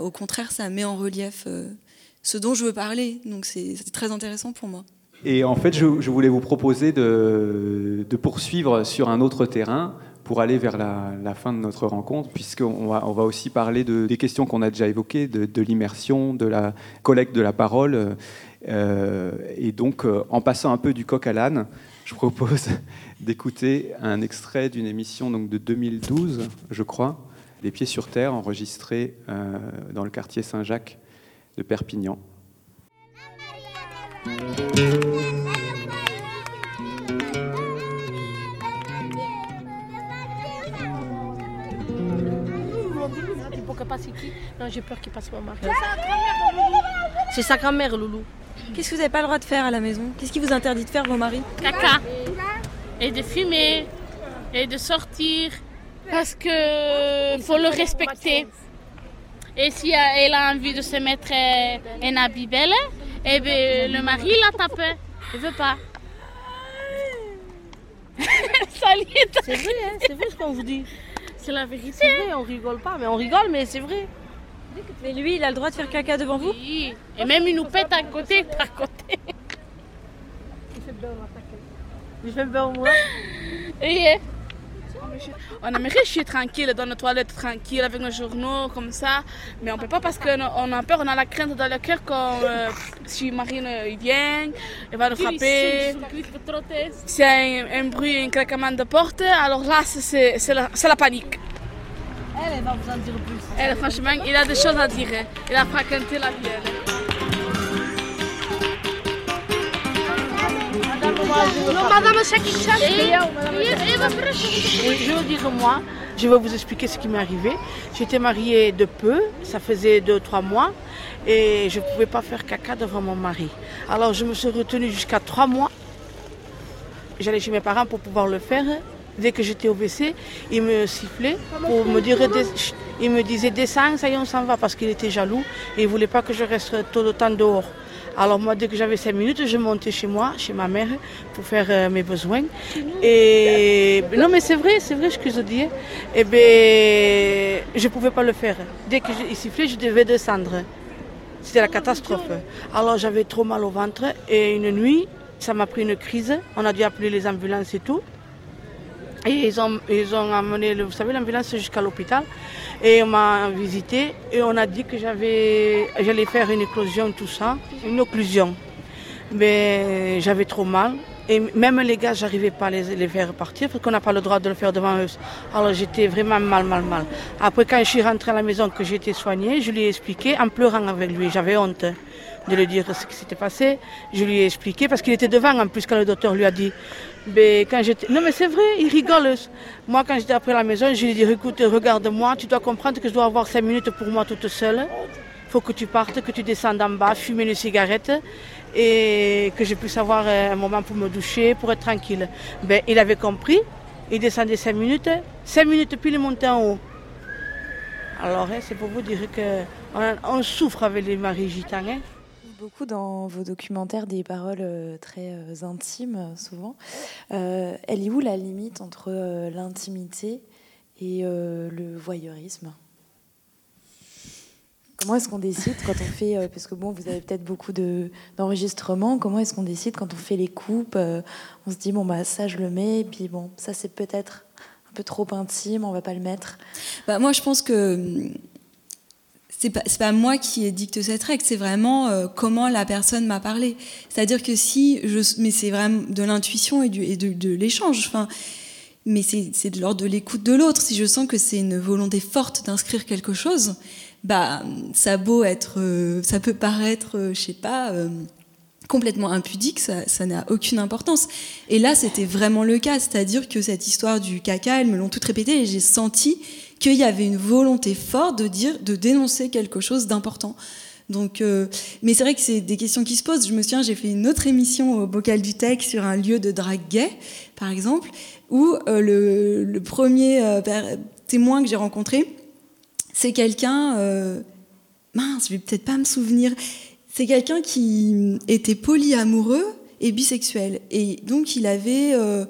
Au contraire, ça met en relief euh, ce dont je veux parler. Donc, c'est très intéressant pour moi. Et en fait, je, voulais vous proposer de, poursuivre sur un autre terrain pour aller vers la, fin de notre rencontre, puisqu'on va, on va aussi parler de, des questions qu'on a déjà évoquées, de, l'immersion, de la collecte de la parole. Euh, et donc, euh, en passant un peu du coq à l'âne, je propose d'écouter un extrait d'une émission donc, de 2012, je crois, Les Pieds sur Terre, enregistrée euh, dans le quartier Saint-Jacques de Perpignan. Non, j'ai peur qu'il passe. C'est sa grand-mère, Loulou. Qu'est-ce que vous n'avez pas le droit de faire à la maison? Qu'est-ce qui vous interdit de faire, vos maris? Caca. Et de fumer. Et de sortir. Parce que faut le respecter. Et si elle a envie de se mettre un habit belle, eh ben, le mari l'a tapé. Il veut pas. c'est vrai, hein, c'est vrai ce qu'on vous dit. C'est la vérité. C'est vrai, on rigole pas, mais on rigole, mais c'est vrai. Mais lui, il a le droit de faire caca devant vous Oui. Et même il nous pète à côté, par côté. Il fait bien Il fait bien moi. Et en Amérique, je suis tranquille dans nos toilettes, tranquille avec nos journaux, comme ça. Mais on ne peut pas parce qu'on a peur, on a la crainte dans le cœur que euh, si Marine il vient, il va nous frapper. Y a un, bruit, un craquement de porte, alors là, c'est la, la panique. Elle, elle va vous en dire plus. Elle, franchement, il a des choses à dire. Il a fréquenté la vie. Non, madame, Je dire, moi, je vais vous expliquer ce qui m'est arrivé. J'étais mariée de peu, ça faisait 2-3 mois, et je ne pouvais pas faire caca devant mon mari. Alors je me suis retenue jusqu'à 3 mois. J'allais chez mes parents pour pouvoir le faire. Dès que j'étais au WC, il me sifflait pour me dire, il me disait descends, ça y est, on s'en va parce qu'il était jaloux et il ne voulait pas que je reste tout le temps dehors. Alors moi, dès que j'avais cinq minutes, je montais chez moi, chez ma mère, pour faire euh, mes besoins. Et non, mais c'est vrai, c'est vrai ce que je dis. Et eh bien, je ne pouvais pas le faire. Dès qu'il sifflait, je devais descendre. C'était la catastrophe. Alors j'avais trop mal au ventre et une nuit, ça m'a pris une crise. On a dû appeler les ambulances et tout. Et ils ont, ils ont amené, vous savez, l'ambulance jusqu'à l'hôpital. Et on m'a visité et on a dit que j'allais faire une éclosion, tout ça, une occlusion. Mais j'avais trop mal Et même les gars, j'arrivais pas à les, les faire partir parce qu'on n'a pas le droit de le faire devant eux. Alors j'étais vraiment mal, mal, mal. Après, quand je suis rentrée à la maison, que été soignée, je lui ai expliqué en pleurant avec lui. J'avais honte de lui dire ce qui s'était passé. Je lui ai expliqué parce qu'il était devant en plus quand le docteur lui a dit. Mais quand j'étais... Non mais c'est vrai, il rigole. Moi quand j'étais après la maison, je lui ai dit écoute, regarde-moi, tu dois comprendre que je dois avoir cinq minutes pour moi toute seule. Faut que tu partes, que tu descendes en bas, fumer une cigarette et que je puisse avoir un moment pour me doucher, pour être tranquille. Ben, il avait compris, il descendait cinq minutes, cinq minutes puis il montait en haut. Alors hein, c'est pour vous dire qu'on on souffre avec les maris gitans. Hein. Beaucoup dans vos documentaires des paroles euh, très euh, intimes, souvent. Euh, elle est où la limite entre l'intimité et le voyeurisme? Comment est-ce qu'on décide quand on fait, euh, parce que bon, vous avez peut-être beaucoup de, d'enregistrements, comment est-ce qu'on décide quand on fait les coupes euh, On se dit, bon, bah ça je le mets, et puis bon, ça c'est peut-être un peu trop intime, on va pas le mettre. Bah, moi, je pense que hum, c'est pas, pas moi qui dicte cette règle, c'est vraiment euh, comment la personne m'a parlé. C'est-à-dire que si je, mais c'est vraiment de l'intuition et, de, de l'échange. Enfin, mais c'est de l'ordre de l'écoute de l'autre. Si je sens que c'est une volonté forte d'inscrire quelque chose, bah, euh, ça peut paraître, euh, je sais pas. euh, complètement impudique, ça n'a aucune importance. Et là, c'était vraiment le cas, c'est-à-dire que cette histoire du caca, elles me l'ont toutes répété et j'ai senti qu'il y avait une volonté forte de dire, de dénoncer quelque chose d'important. Donc, mais c'est vrai que c'est des questions qui se posent. Je me souviens, j'ai fait une autre émission au Bocal du Tech sur un lieu de drague gay, par exemple, où le, premier témoin que j'ai rencontré, c'est quelqu'un. euh, mince, je vais peut-être pas me souvenir. C'est quelqu'un qui était polyamoureux et bisexuel. Et donc, il avait euh,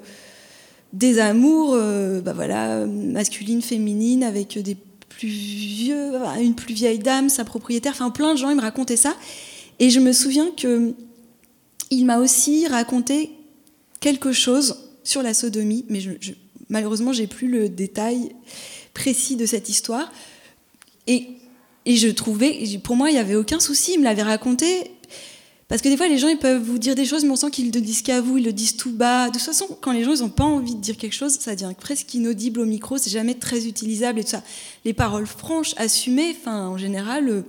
des amours, euh, bah voilà, masculines, féminines, avec des plus vieux, une plus vieille dame, sa propriétaire. Enfin, plein de gens, ils me racontaient ça. Et je me souviens que il m'a aussi raconté quelque chose sur la sodomie, mais je, je, malheureusement, j'ai plus le détail précis de cette histoire. Et, je trouvais, pour moi, il n'y avait aucun souci. Il me l'avait raconté. Parce que des fois, les gens, ils peuvent vous dire des choses, mais on sent qu'ils ne le disent qu'à vous, ils le disent tout bas. De toute façon, quand les gens, ils n'ont pas envie de dire quelque chose, ça devient presque inaudible au micro, c'est jamais très utilisable. Les paroles franches, assumées, enfin, en général, euh,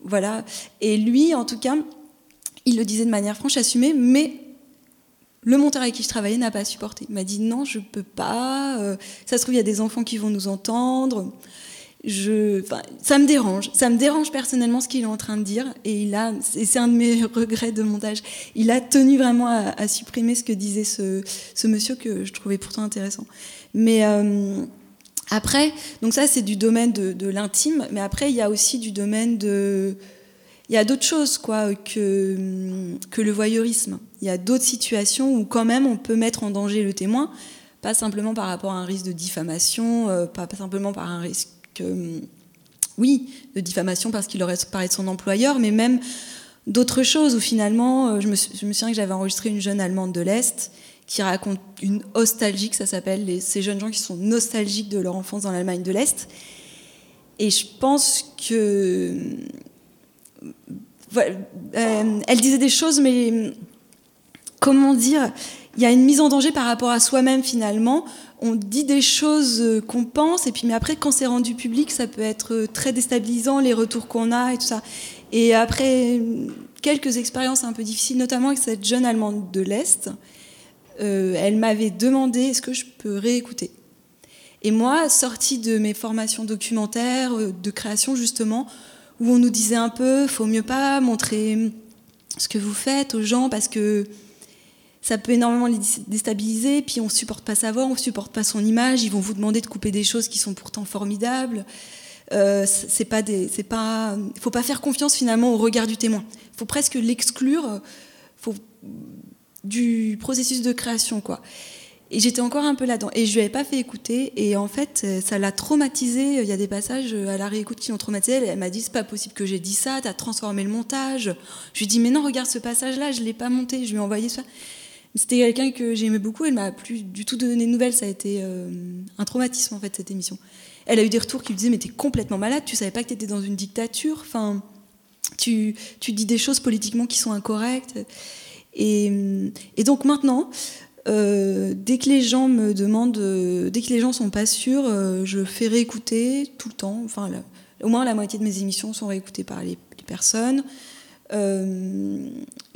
voilà. Et lui, en tout cas, il le disait de manière franche, assumée, mais le monteur avec qui je travaillais n'a pas supporté. Il m'a dit non, je peux pas. euh, ça se trouve, il y a des enfants qui vont nous entendre. Ça me dérange. Ça me dérange personnellement ce qu'il est en train de dire. Et c'est un de mes regrets de montage. Il a tenu vraiment à, supprimer ce que disait ce, monsieur que je trouvais pourtant intéressant. Mais euh, après, donc ça c'est du domaine de, l'intime. Mais après, il y a aussi du domaine de il y a d'autres choses quoi que, le voyeurisme. Il y a d'autres situations où quand même on peut mettre en danger le témoin, pas simplement par rapport à un risque de diffamation, euh, pas simplement par un risque, euh, oui, de diffamation parce qu'il aurait parlé de son employeur, mais même d'autres choses où finalement, euh, je me, souviens que j'avais enregistré une jeune Allemande de l'Est qui raconte une nostalgique, ça s'appelle, ces jeunes gens qui sont nostalgiques de leur enfance dans l'Allemagne de l'Est. Et je pense que euh, elle disait des choses, mais comment dire Il y a une mise en danger par rapport à soi-même finalement. On dit des choses euh, qu'on pense, et puis mais après, quand c'est rendu public, ça peut être euh, très déstabilisant, les retours qu'on a et tout ça. Et après quelques expériences un peu difficiles, notamment avec cette jeune Allemande de l'Est, euh, elle m'avait demandé est-ce que je peux réécouter? Et moi, sortie de mes formations documentaires, de création justement, où on nous disait un peu, faut mieux pas montrer ce que vous faites aux gens parce que ça peut énormément les déstabiliser, puis on supporte pas sa voix, on supporte pas son image, ils vont vous demander de couper des choses qui sont pourtant formidables. Euh, c'est pas des, pas, faut pas faire confiance finalement au regard du témoin. Faut presque l'exclure, du processus de création quoi. Et j'étais encore un peu là-dedans. Et je lui avais pas fait écouter. Et en fait, ça l'a traumatisée. Il y a des passages euh, à la réécoute qui l'ont traumatisée. Elle, elle m'a dit c'est pas possible que j'ai dit ça. T'as transformé le montage. Je lui dit mais non, regarde ce passage-là, je l'ai pas monté. Je lui ai envoyé ça. C'était quelqu'un que j'aimais beaucoup. Elle m'a plus du tout donné de nouvelles. Ça a été euh, un traumatisme en fait cette émission. Elle a eu des retours qui lui disaient mais t'es complètement malade. Tu savais pas que t'étais dans une dictature. Enfin, tu, tu dis des choses politiquement qui sont incorrectes. Et, donc maintenant, euh, dès que les gens me demandent, euh, dès que les gens sont pas sûrs, je fais réécouter tout le temps. Enfin, au moins la moitié de mes émissions sont réécoutées par les personnes. Euh,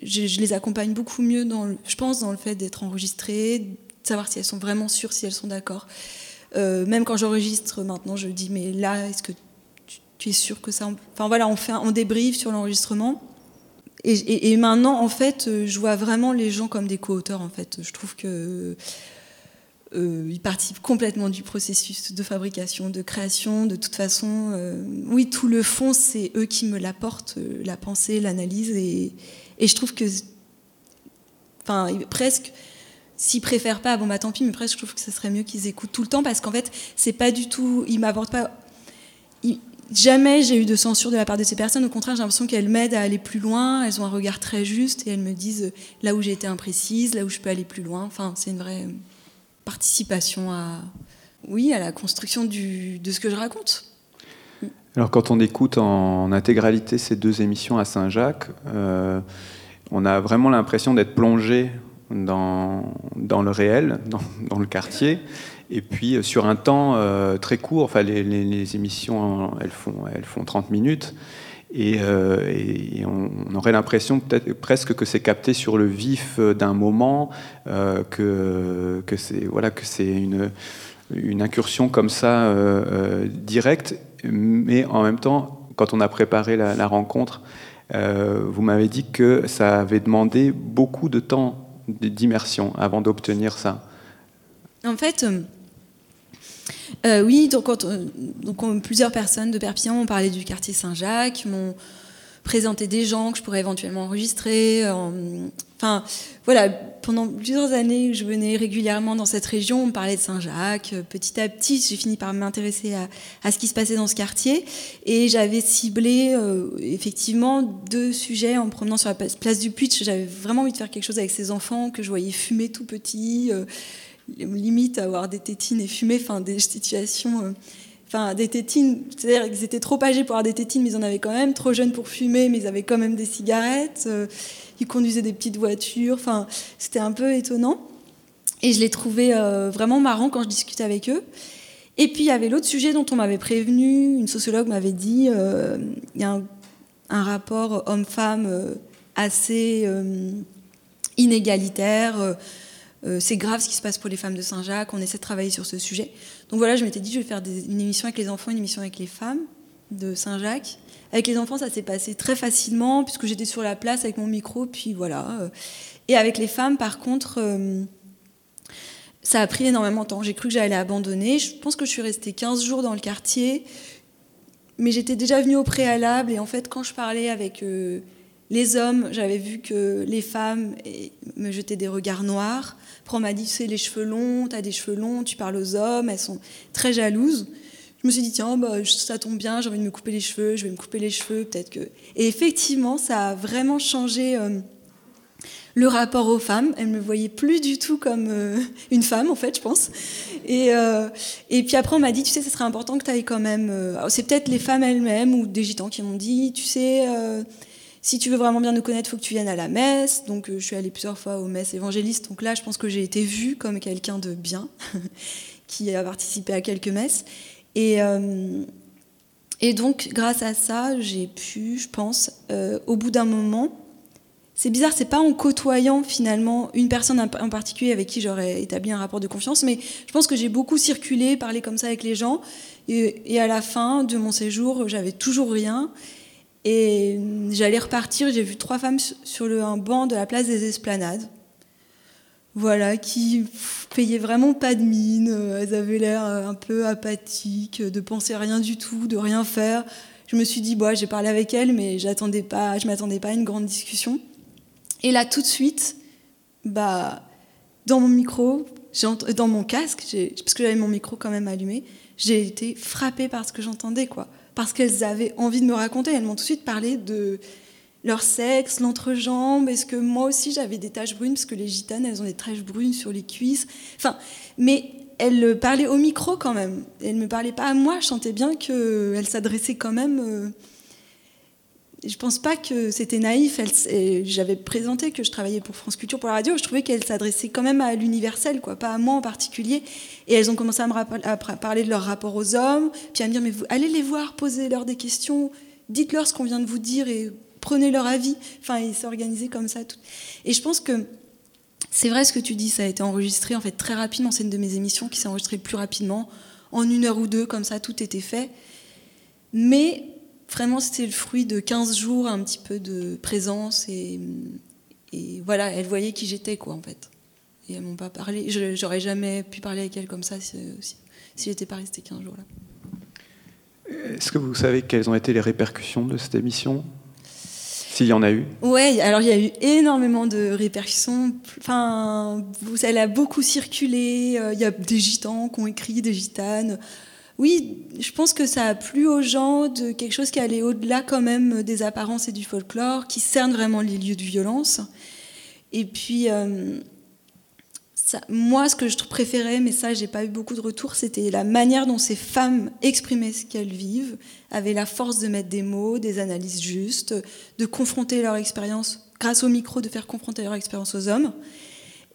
je, les accompagne beaucoup mieux, dans je pense, dans le fait d'être enregistrées, de savoir si elles sont vraiment sûres, si elles sont d'accord. Euh, même quand j'enregistre maintenant, je dis mais là, est-ce que tu, es sûr que ça Enfin voilà, on fait, débriefe sur l'enregistrement. Et, et- et maintenant, en fait, euh, je vois vraiment les gens comme des co-auteurs. En fait, je trouve que euh, ils participent complètement du processus de fabrication, de création. De toute façon, euh, oui, tout le fond, c'est eux qui me l'apportent, euh, la pensée, l'analyse, et, je trouve que, enfin, presque. S'ils préfèrent pas, bon bah tant pis, mais presque je trouve que ce serait mieux qu'ils écoutent tout le temps parce qu'en fait, c'est pas du tout. Ils m'apportent pas. jamais j'ai eu de censure de la part de ces personnes. Au contraire, j'ai l'impression qu'elles m'aident à aller plus loin. Elles ont un regard très juste et elles me disent là où j'ai été imprécise, là où je peux aller plus loin. Enfin, c'est une vraie participation à, oui, à la construction de ce que je raconte. Alors quand on écoute en intégralité ces deux émissions à Saint-Jacques, euh, on a vraiment l'impression d'être plongé dans, dans le réel, dans, dans le quartier, et puis euh, sur un temps euh, très court. Enfin, les, les- les émissions, elles font, elles font 30 minutes. Et, euh, on, aurait l'impression peut-être presque que c'est capté sur le vif euh, d'un moment, euh, que, c'est voilà que c'est une, incursion comme ça directe, mais en même temps, quand on a préparé la, la rencontre, vous m'avez dit que ça avait demandé beaucoup de temps d'immersion avant d'obtenir ça. En fait, euh, euh, oui, donc, quand on- donc on- plusieurs personnes de Perpignan m'ont parlé du quartier Saint-Jacques, m'ont présenté des gens que je pourrais éventuellement enregistrer. euh, Enfin, voilà, pendant plusieurs années, je venais régulièrement dans cette région, on me parlait de Saint-Jacques. Euh, Petit à petit, j'ai fini par m'intéresser à, ce qui se passait dans ce quartier. Et j'avais ciblé euh, effectivement deux sujets en me promenant sur la place du Puitch. J'avais vraiment envie de faire quelque chose avec ces enfants que je voyais fumer tout petit. euh, limite avoir des tétines et fumer, enfin des situations, euh, enfin des tétines, c'est-à-dire qu'ils étaient trop âgés pour avoir des tétines, mais ils en avaient quand même, trop jeunes pour fumer, mais ils avaient quand même des cigarettes, euh, ils conduisaient des petites voitures, enfin c'était un peu étonnant. Et je les trouvais euh, vraiment marrants quand je discutais avec eux. Et puis il y avait l'autre sujet dont on m'avait prévenu, une sociologue m'avait dit, il y a un, rapport homme-femme assez inégalitaire. Euh, c'est grave ce qui se passe pour les femmes de Saint-Jacques, on essaie de travailler sur ce sujet. Donc voilà, je m'étais dit, je vais faire une émission avec les enfants, une émission avec les femmes de Saint-Jacques. Avec les enfants, ça s'est passé très facilement, puisque j'étais sur la place avec mon micro, puis voilà. euh. Et avec les femmes, par contre, euh, ça a pris énormément de temps. J'ai cru que j'allais abandonner. Je pense que je suis restée 15 jours dans le quartier, mais j'étais déjà venue au préalable, et en fait, quand je parlais avec... les hommes, j'avais vu que les femmes me jetaient des regards noirs. On m'a dit, tu sais, les cheveux longs, t'as des cheveux longs, tu parles aux hommes, elles sont très jalouses. Je me suis dit, tiens, bah, ça tombe bien, j'ai envie de me couper les cheveux, je vais me couper les cheveux, peut-être que. Et effectivement, ça a vraiment changé euh, le rapport aux femmes. Elles me voyaient plus du tout comme euh, une femme, en fait, je pense. Et, euh, et puis après, on m'a dit, tu sais, ce serait important que tu ailles quand même. c'est peut-être les femmes elles-mêmes ou des gitans qui m'ont dit, tu sais. Si tu veux vraiment bien nous connaître, faut que tu viennes à la messe. Donc, euh, je suis allée plusieurs fois aux messes évangélistes. Donc là, je pense que j'ai été vue comme quelqu'un de bien, qui a participé à quelques messes. Et, euh, et donc, grâce à ça, j'ai pu, je pense, euh, au bout d'un moment, c'est bizarre, c'est pas en côtoyant finalement une personne en particulier avec qui j'aurais établi un rapport de confiance, mais je pense que j'ai beaucoup circulé, parlé comme ça avec les gens, et à la fin de mon séjour, j'avais toujours rien. Et j'allais repartir, j'ai vu trois femmes sur- un banc de la place des Esplanades. Voilà, qui payaient vraiment pas de mine, euh, elles avaient l'air euh, un peu apathiques, de penser rien du tout, de rien faire. Je me suis dit, bon, j'ai parlé avec elles, mais j'attendais pas, je m'attendais pas à une grande discussion. Et là, tout de suite, bah, dans mon micro, dans mon casque, parce que j'avais mon micro quand même allumé, j'ai été frappée par ce que j'entendais, quoi. Parce qu'elles avaient envie de me raconter. Elles m'ont tout de suite parlé de leur sexe, l'entrejambe. Est-ce que moi aussi j'avais des taches brunes? Parce que les gitanes, elles ont des taches brunes sur les cuisses. Enfin, mais elles parlaient au micro quand même. Elles ne me parlaient pas à moi. Je sentais bien qu'elles s'adressaient quand même. Je pense pas que c'était naïf. J'avais présenté que je travaillais pour France Culture pour la radio. Je trouvais qu'elle s'adressait quand même à l'universel, pas à moi en particulier. Et elles ont commencé à me parler de leur rapport aux hommes, puis à me dire mais allez les voir, posez-leur des questions, dites-leur ce qu'on vient de vous dire et prenez leur avis. Enfin, ils s'organisaient comme ça. Tout. Et je pense que c'est vrai ce que tu dis, ça a été enregistré en fait très rapidement. C'est une de mes émissions qui s'est enregistrée plus rapidement, en une heure ou deux, comme ça, tout était fait. Mais vraiment, c'était le fruit de 15 jours, un petit peu de présence et, et voilà, elle voyait qui j'étais, quoi, en fait. Et elles m'ont pas parlé. J'aurais jamais pu parler avec elles comme ça si, si, si j'étais pas restée 15 jours là. Est-ce que vous savez quelles ont été les répercussions de cette émission? S'il y en a eu? Oui, alors il y a eu énormément de répercussions. Enfin, elle a beaucoup circulé. Euh, il y a des gitans qui ont écrit, des gitanes. Oui, je pense que ça a plu aux gens de quelque chose qui allait au-delà quand même des apparences et du folklore, qui cerne vraiment les lieux de violence. Et puis, euh, moi, ce que je préférais, mais ça, j'ai pas eu beaucoup de retours, c'était la manière dont ces femmes exprimaient ce qu'elles vivent, avaient la force de mettre des mots, des analyses justes, de confronter leur expérience, grâce au micro, de faire confronter leur expérience aux hommes.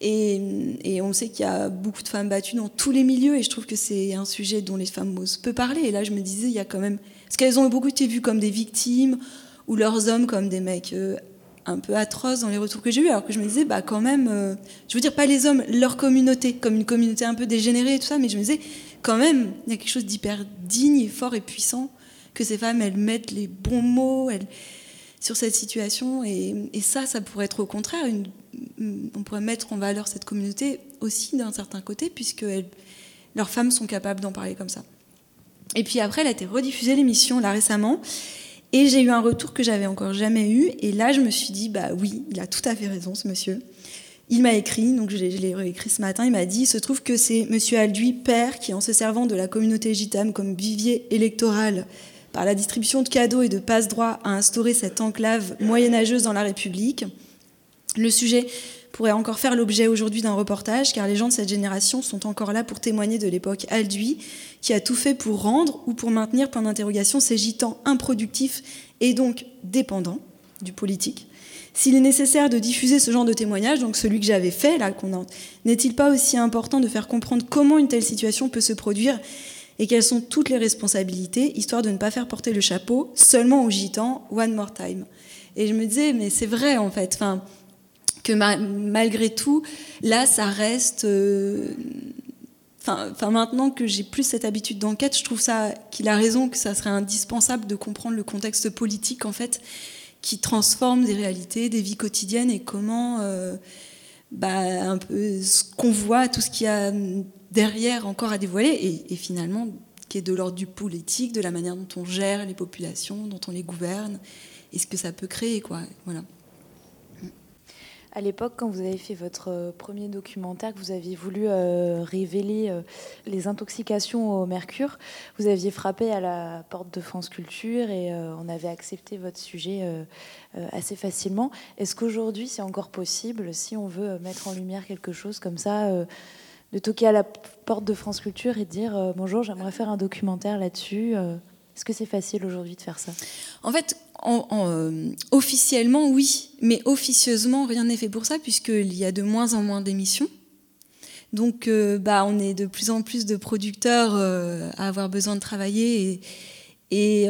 Et, on sait qu'il y a beaucoup de femmes battues dans tous les milieux, et je trouve que c'est un sujet dont les femmes osent peu parler. Et là, je me disais, il y a quand même. Parce qu'elles ont beaucoup été vues comme des victimes, ou leurs hommes comme des mecs euh, un peu atroce dans les retours que j'ai eus, alors que je me disais, bah quand même, euh, je veux dire pas les hommes, leur communauté, comme une communauté un peu dégénérée et tout ça, mais je me disais, quand même, il y a quelque chose d'hyper digne et fort et puissant, que ces femmes, elles mettent les bons mots sur cette situation, et, ça, ça pourrait être au contraire, une, on pourrait mettre en valeur cette communauté aussi d'un certain côté, puisque leurs femmes sont capables d'en parler comme ça. Et puis après, elle a été rediffusée l'émission là récemment, et j'ai eu un retour que j'avais encore jamais eu. Et là, je me suis dit, bah oui, il a tout à fait raison, ce monsieur. Il m'a écrit, donc je l'ai réécrit ce matin, il m'a dit, il se trouve que c'est monsieur Alduy, père, qui, en se servant de la communauté gitane comme vivier électoral par la distribution de cadeaux et de passe-droits, a instauré cette enclave moyenâgeuse dans la République. Le sujet pourrait encore faire l'objet aujourd'hui d'un reportage, car les gens de cette génération sont encore là pour témoigner de l'époque Alduy, qui a tout fait pour rendre ou pour maintenir, point d'interrogation, ces gitans improductifs et donc dépendants du politique. S'il est nécessaire de diffuser ce genre de témoignage, donc celui que j'avais fait là, n'est-il pas aussi important de faire comprendre comment une telle situation peut se produire et quelles sont toutes les responsabilités, histoire de ne pas faire porter le chapeau seulement aux gitans, one more time. Et je me disais, mais c'est vrai en fait. Que malgré tout, là, ça reste. Euh, enfin, maintenant que j'ai plus cette habitude d'enquête, je trouve ça qu'il a raison, que ça serait indispensable de comprendre le contexte politique, en fait, qui transforme des réalités, des vies quotidiennes et comment, euh, bah, ce qu'on voit, tout ce qu'il y a derrière encore à dévoiler, et, et finalement, qui est de l'ordre du politique, de la manière dont on gère les populations, dont on les gouverne, et ce que ça peut créer, quoi. Voilà. À l'époque, quand vous avez fait votre euh, premier documentaire, que vous aviez voulu euh, révéler euh, les intoxications au mercure, vous aviez frappé à la porte de France Culture et on avait accepté votre sujet assez facilement. Est-ce qu'aujourd'hui, c'est encore possible, si on veut mettre en lumière quelque chose comme ça, de toquer à la porte de France Culture et de dire bonjour, j'aimerais faire un documentaire là-dessus est-ce que c'est facile aujourd'hui de faire ça? En fait, euh, officiellement, oui, mais officieusement, rien n'est fait pour ça, puisqu'il y a de moins en moins d'émissions. Donc, euh, bah, on est de plus en plus de producteurs euh, à avoir besoin de travailler. Et, et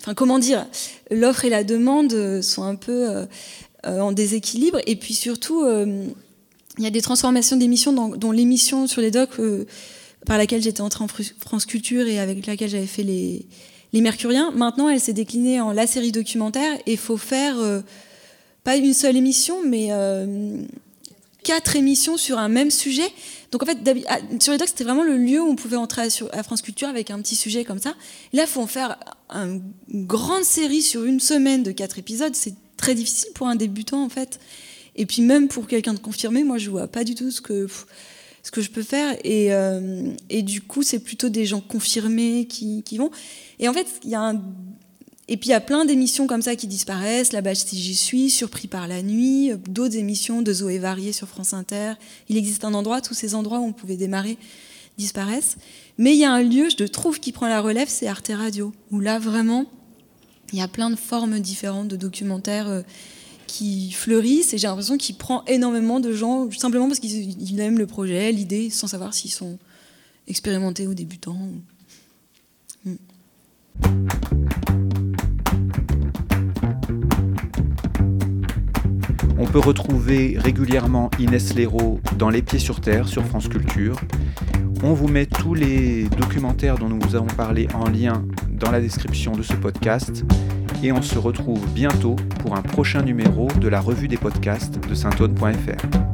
enfin, comment dire L'offre et la demande sont un peu en déséquilibre. Et puis surtout, il y a des transformations d'émissions, dont l'émission sur les docs par laquelle j'étais entrée en France Culture et avec laquelle j'avais fait les, les Mercuriens. Maintenant, elle s'est déclinée en la série documentaire et il faut faire euh, pas une seule émission, mais euh, quatre émissions sur un même sujet. Donc en fait, ah, sur les c'était vraiment le lieu où on pouvait entrer à, France Culture avec un petit sujet comme ça. là, il faut en faire une grande série sur une semaine de quatre épisodes. C'est très difficile pour un débutant en fait. Et puis même pour quelqu'un de confirmé, moi je vois pas du tout ce que ce que je peux faire. Et, euh, et du coup, c'est plutôt des gens confirmés qui, vont. Et en fait, il y a et puis il y a plein d'émissions comme ça qui disparaissent. Bâche si j'y suis, Surpris par la nuit, d'autres émissions de Zoé Varié sur France Inter. Il existe un endroit, tous ces endroits où on pouvait démarrer disparaissent. Mais il y a un lieu, je trouve, qui prend la relève, c'est Arte Radio, où là vraiment, Il y a plein de formes différentes de documentaires euh, qui fleurissent et j'ai l'impression qu'il prend énormément de gens simplement parce qu'ils aiment le projet, l'idée, sans savoir s'ils sont expérimentés ou débutants. Mm. On peut retrouver régulièrement Inès Léraud dans Les Pieds sur Terre sur France Culture. On vous met tous les documentaires dont nous vous avons parlé en lien dans la description de ce podcast. Et on se retrouve bientôt pour un prochain numéro de la revue des podcasts de saintone.fr.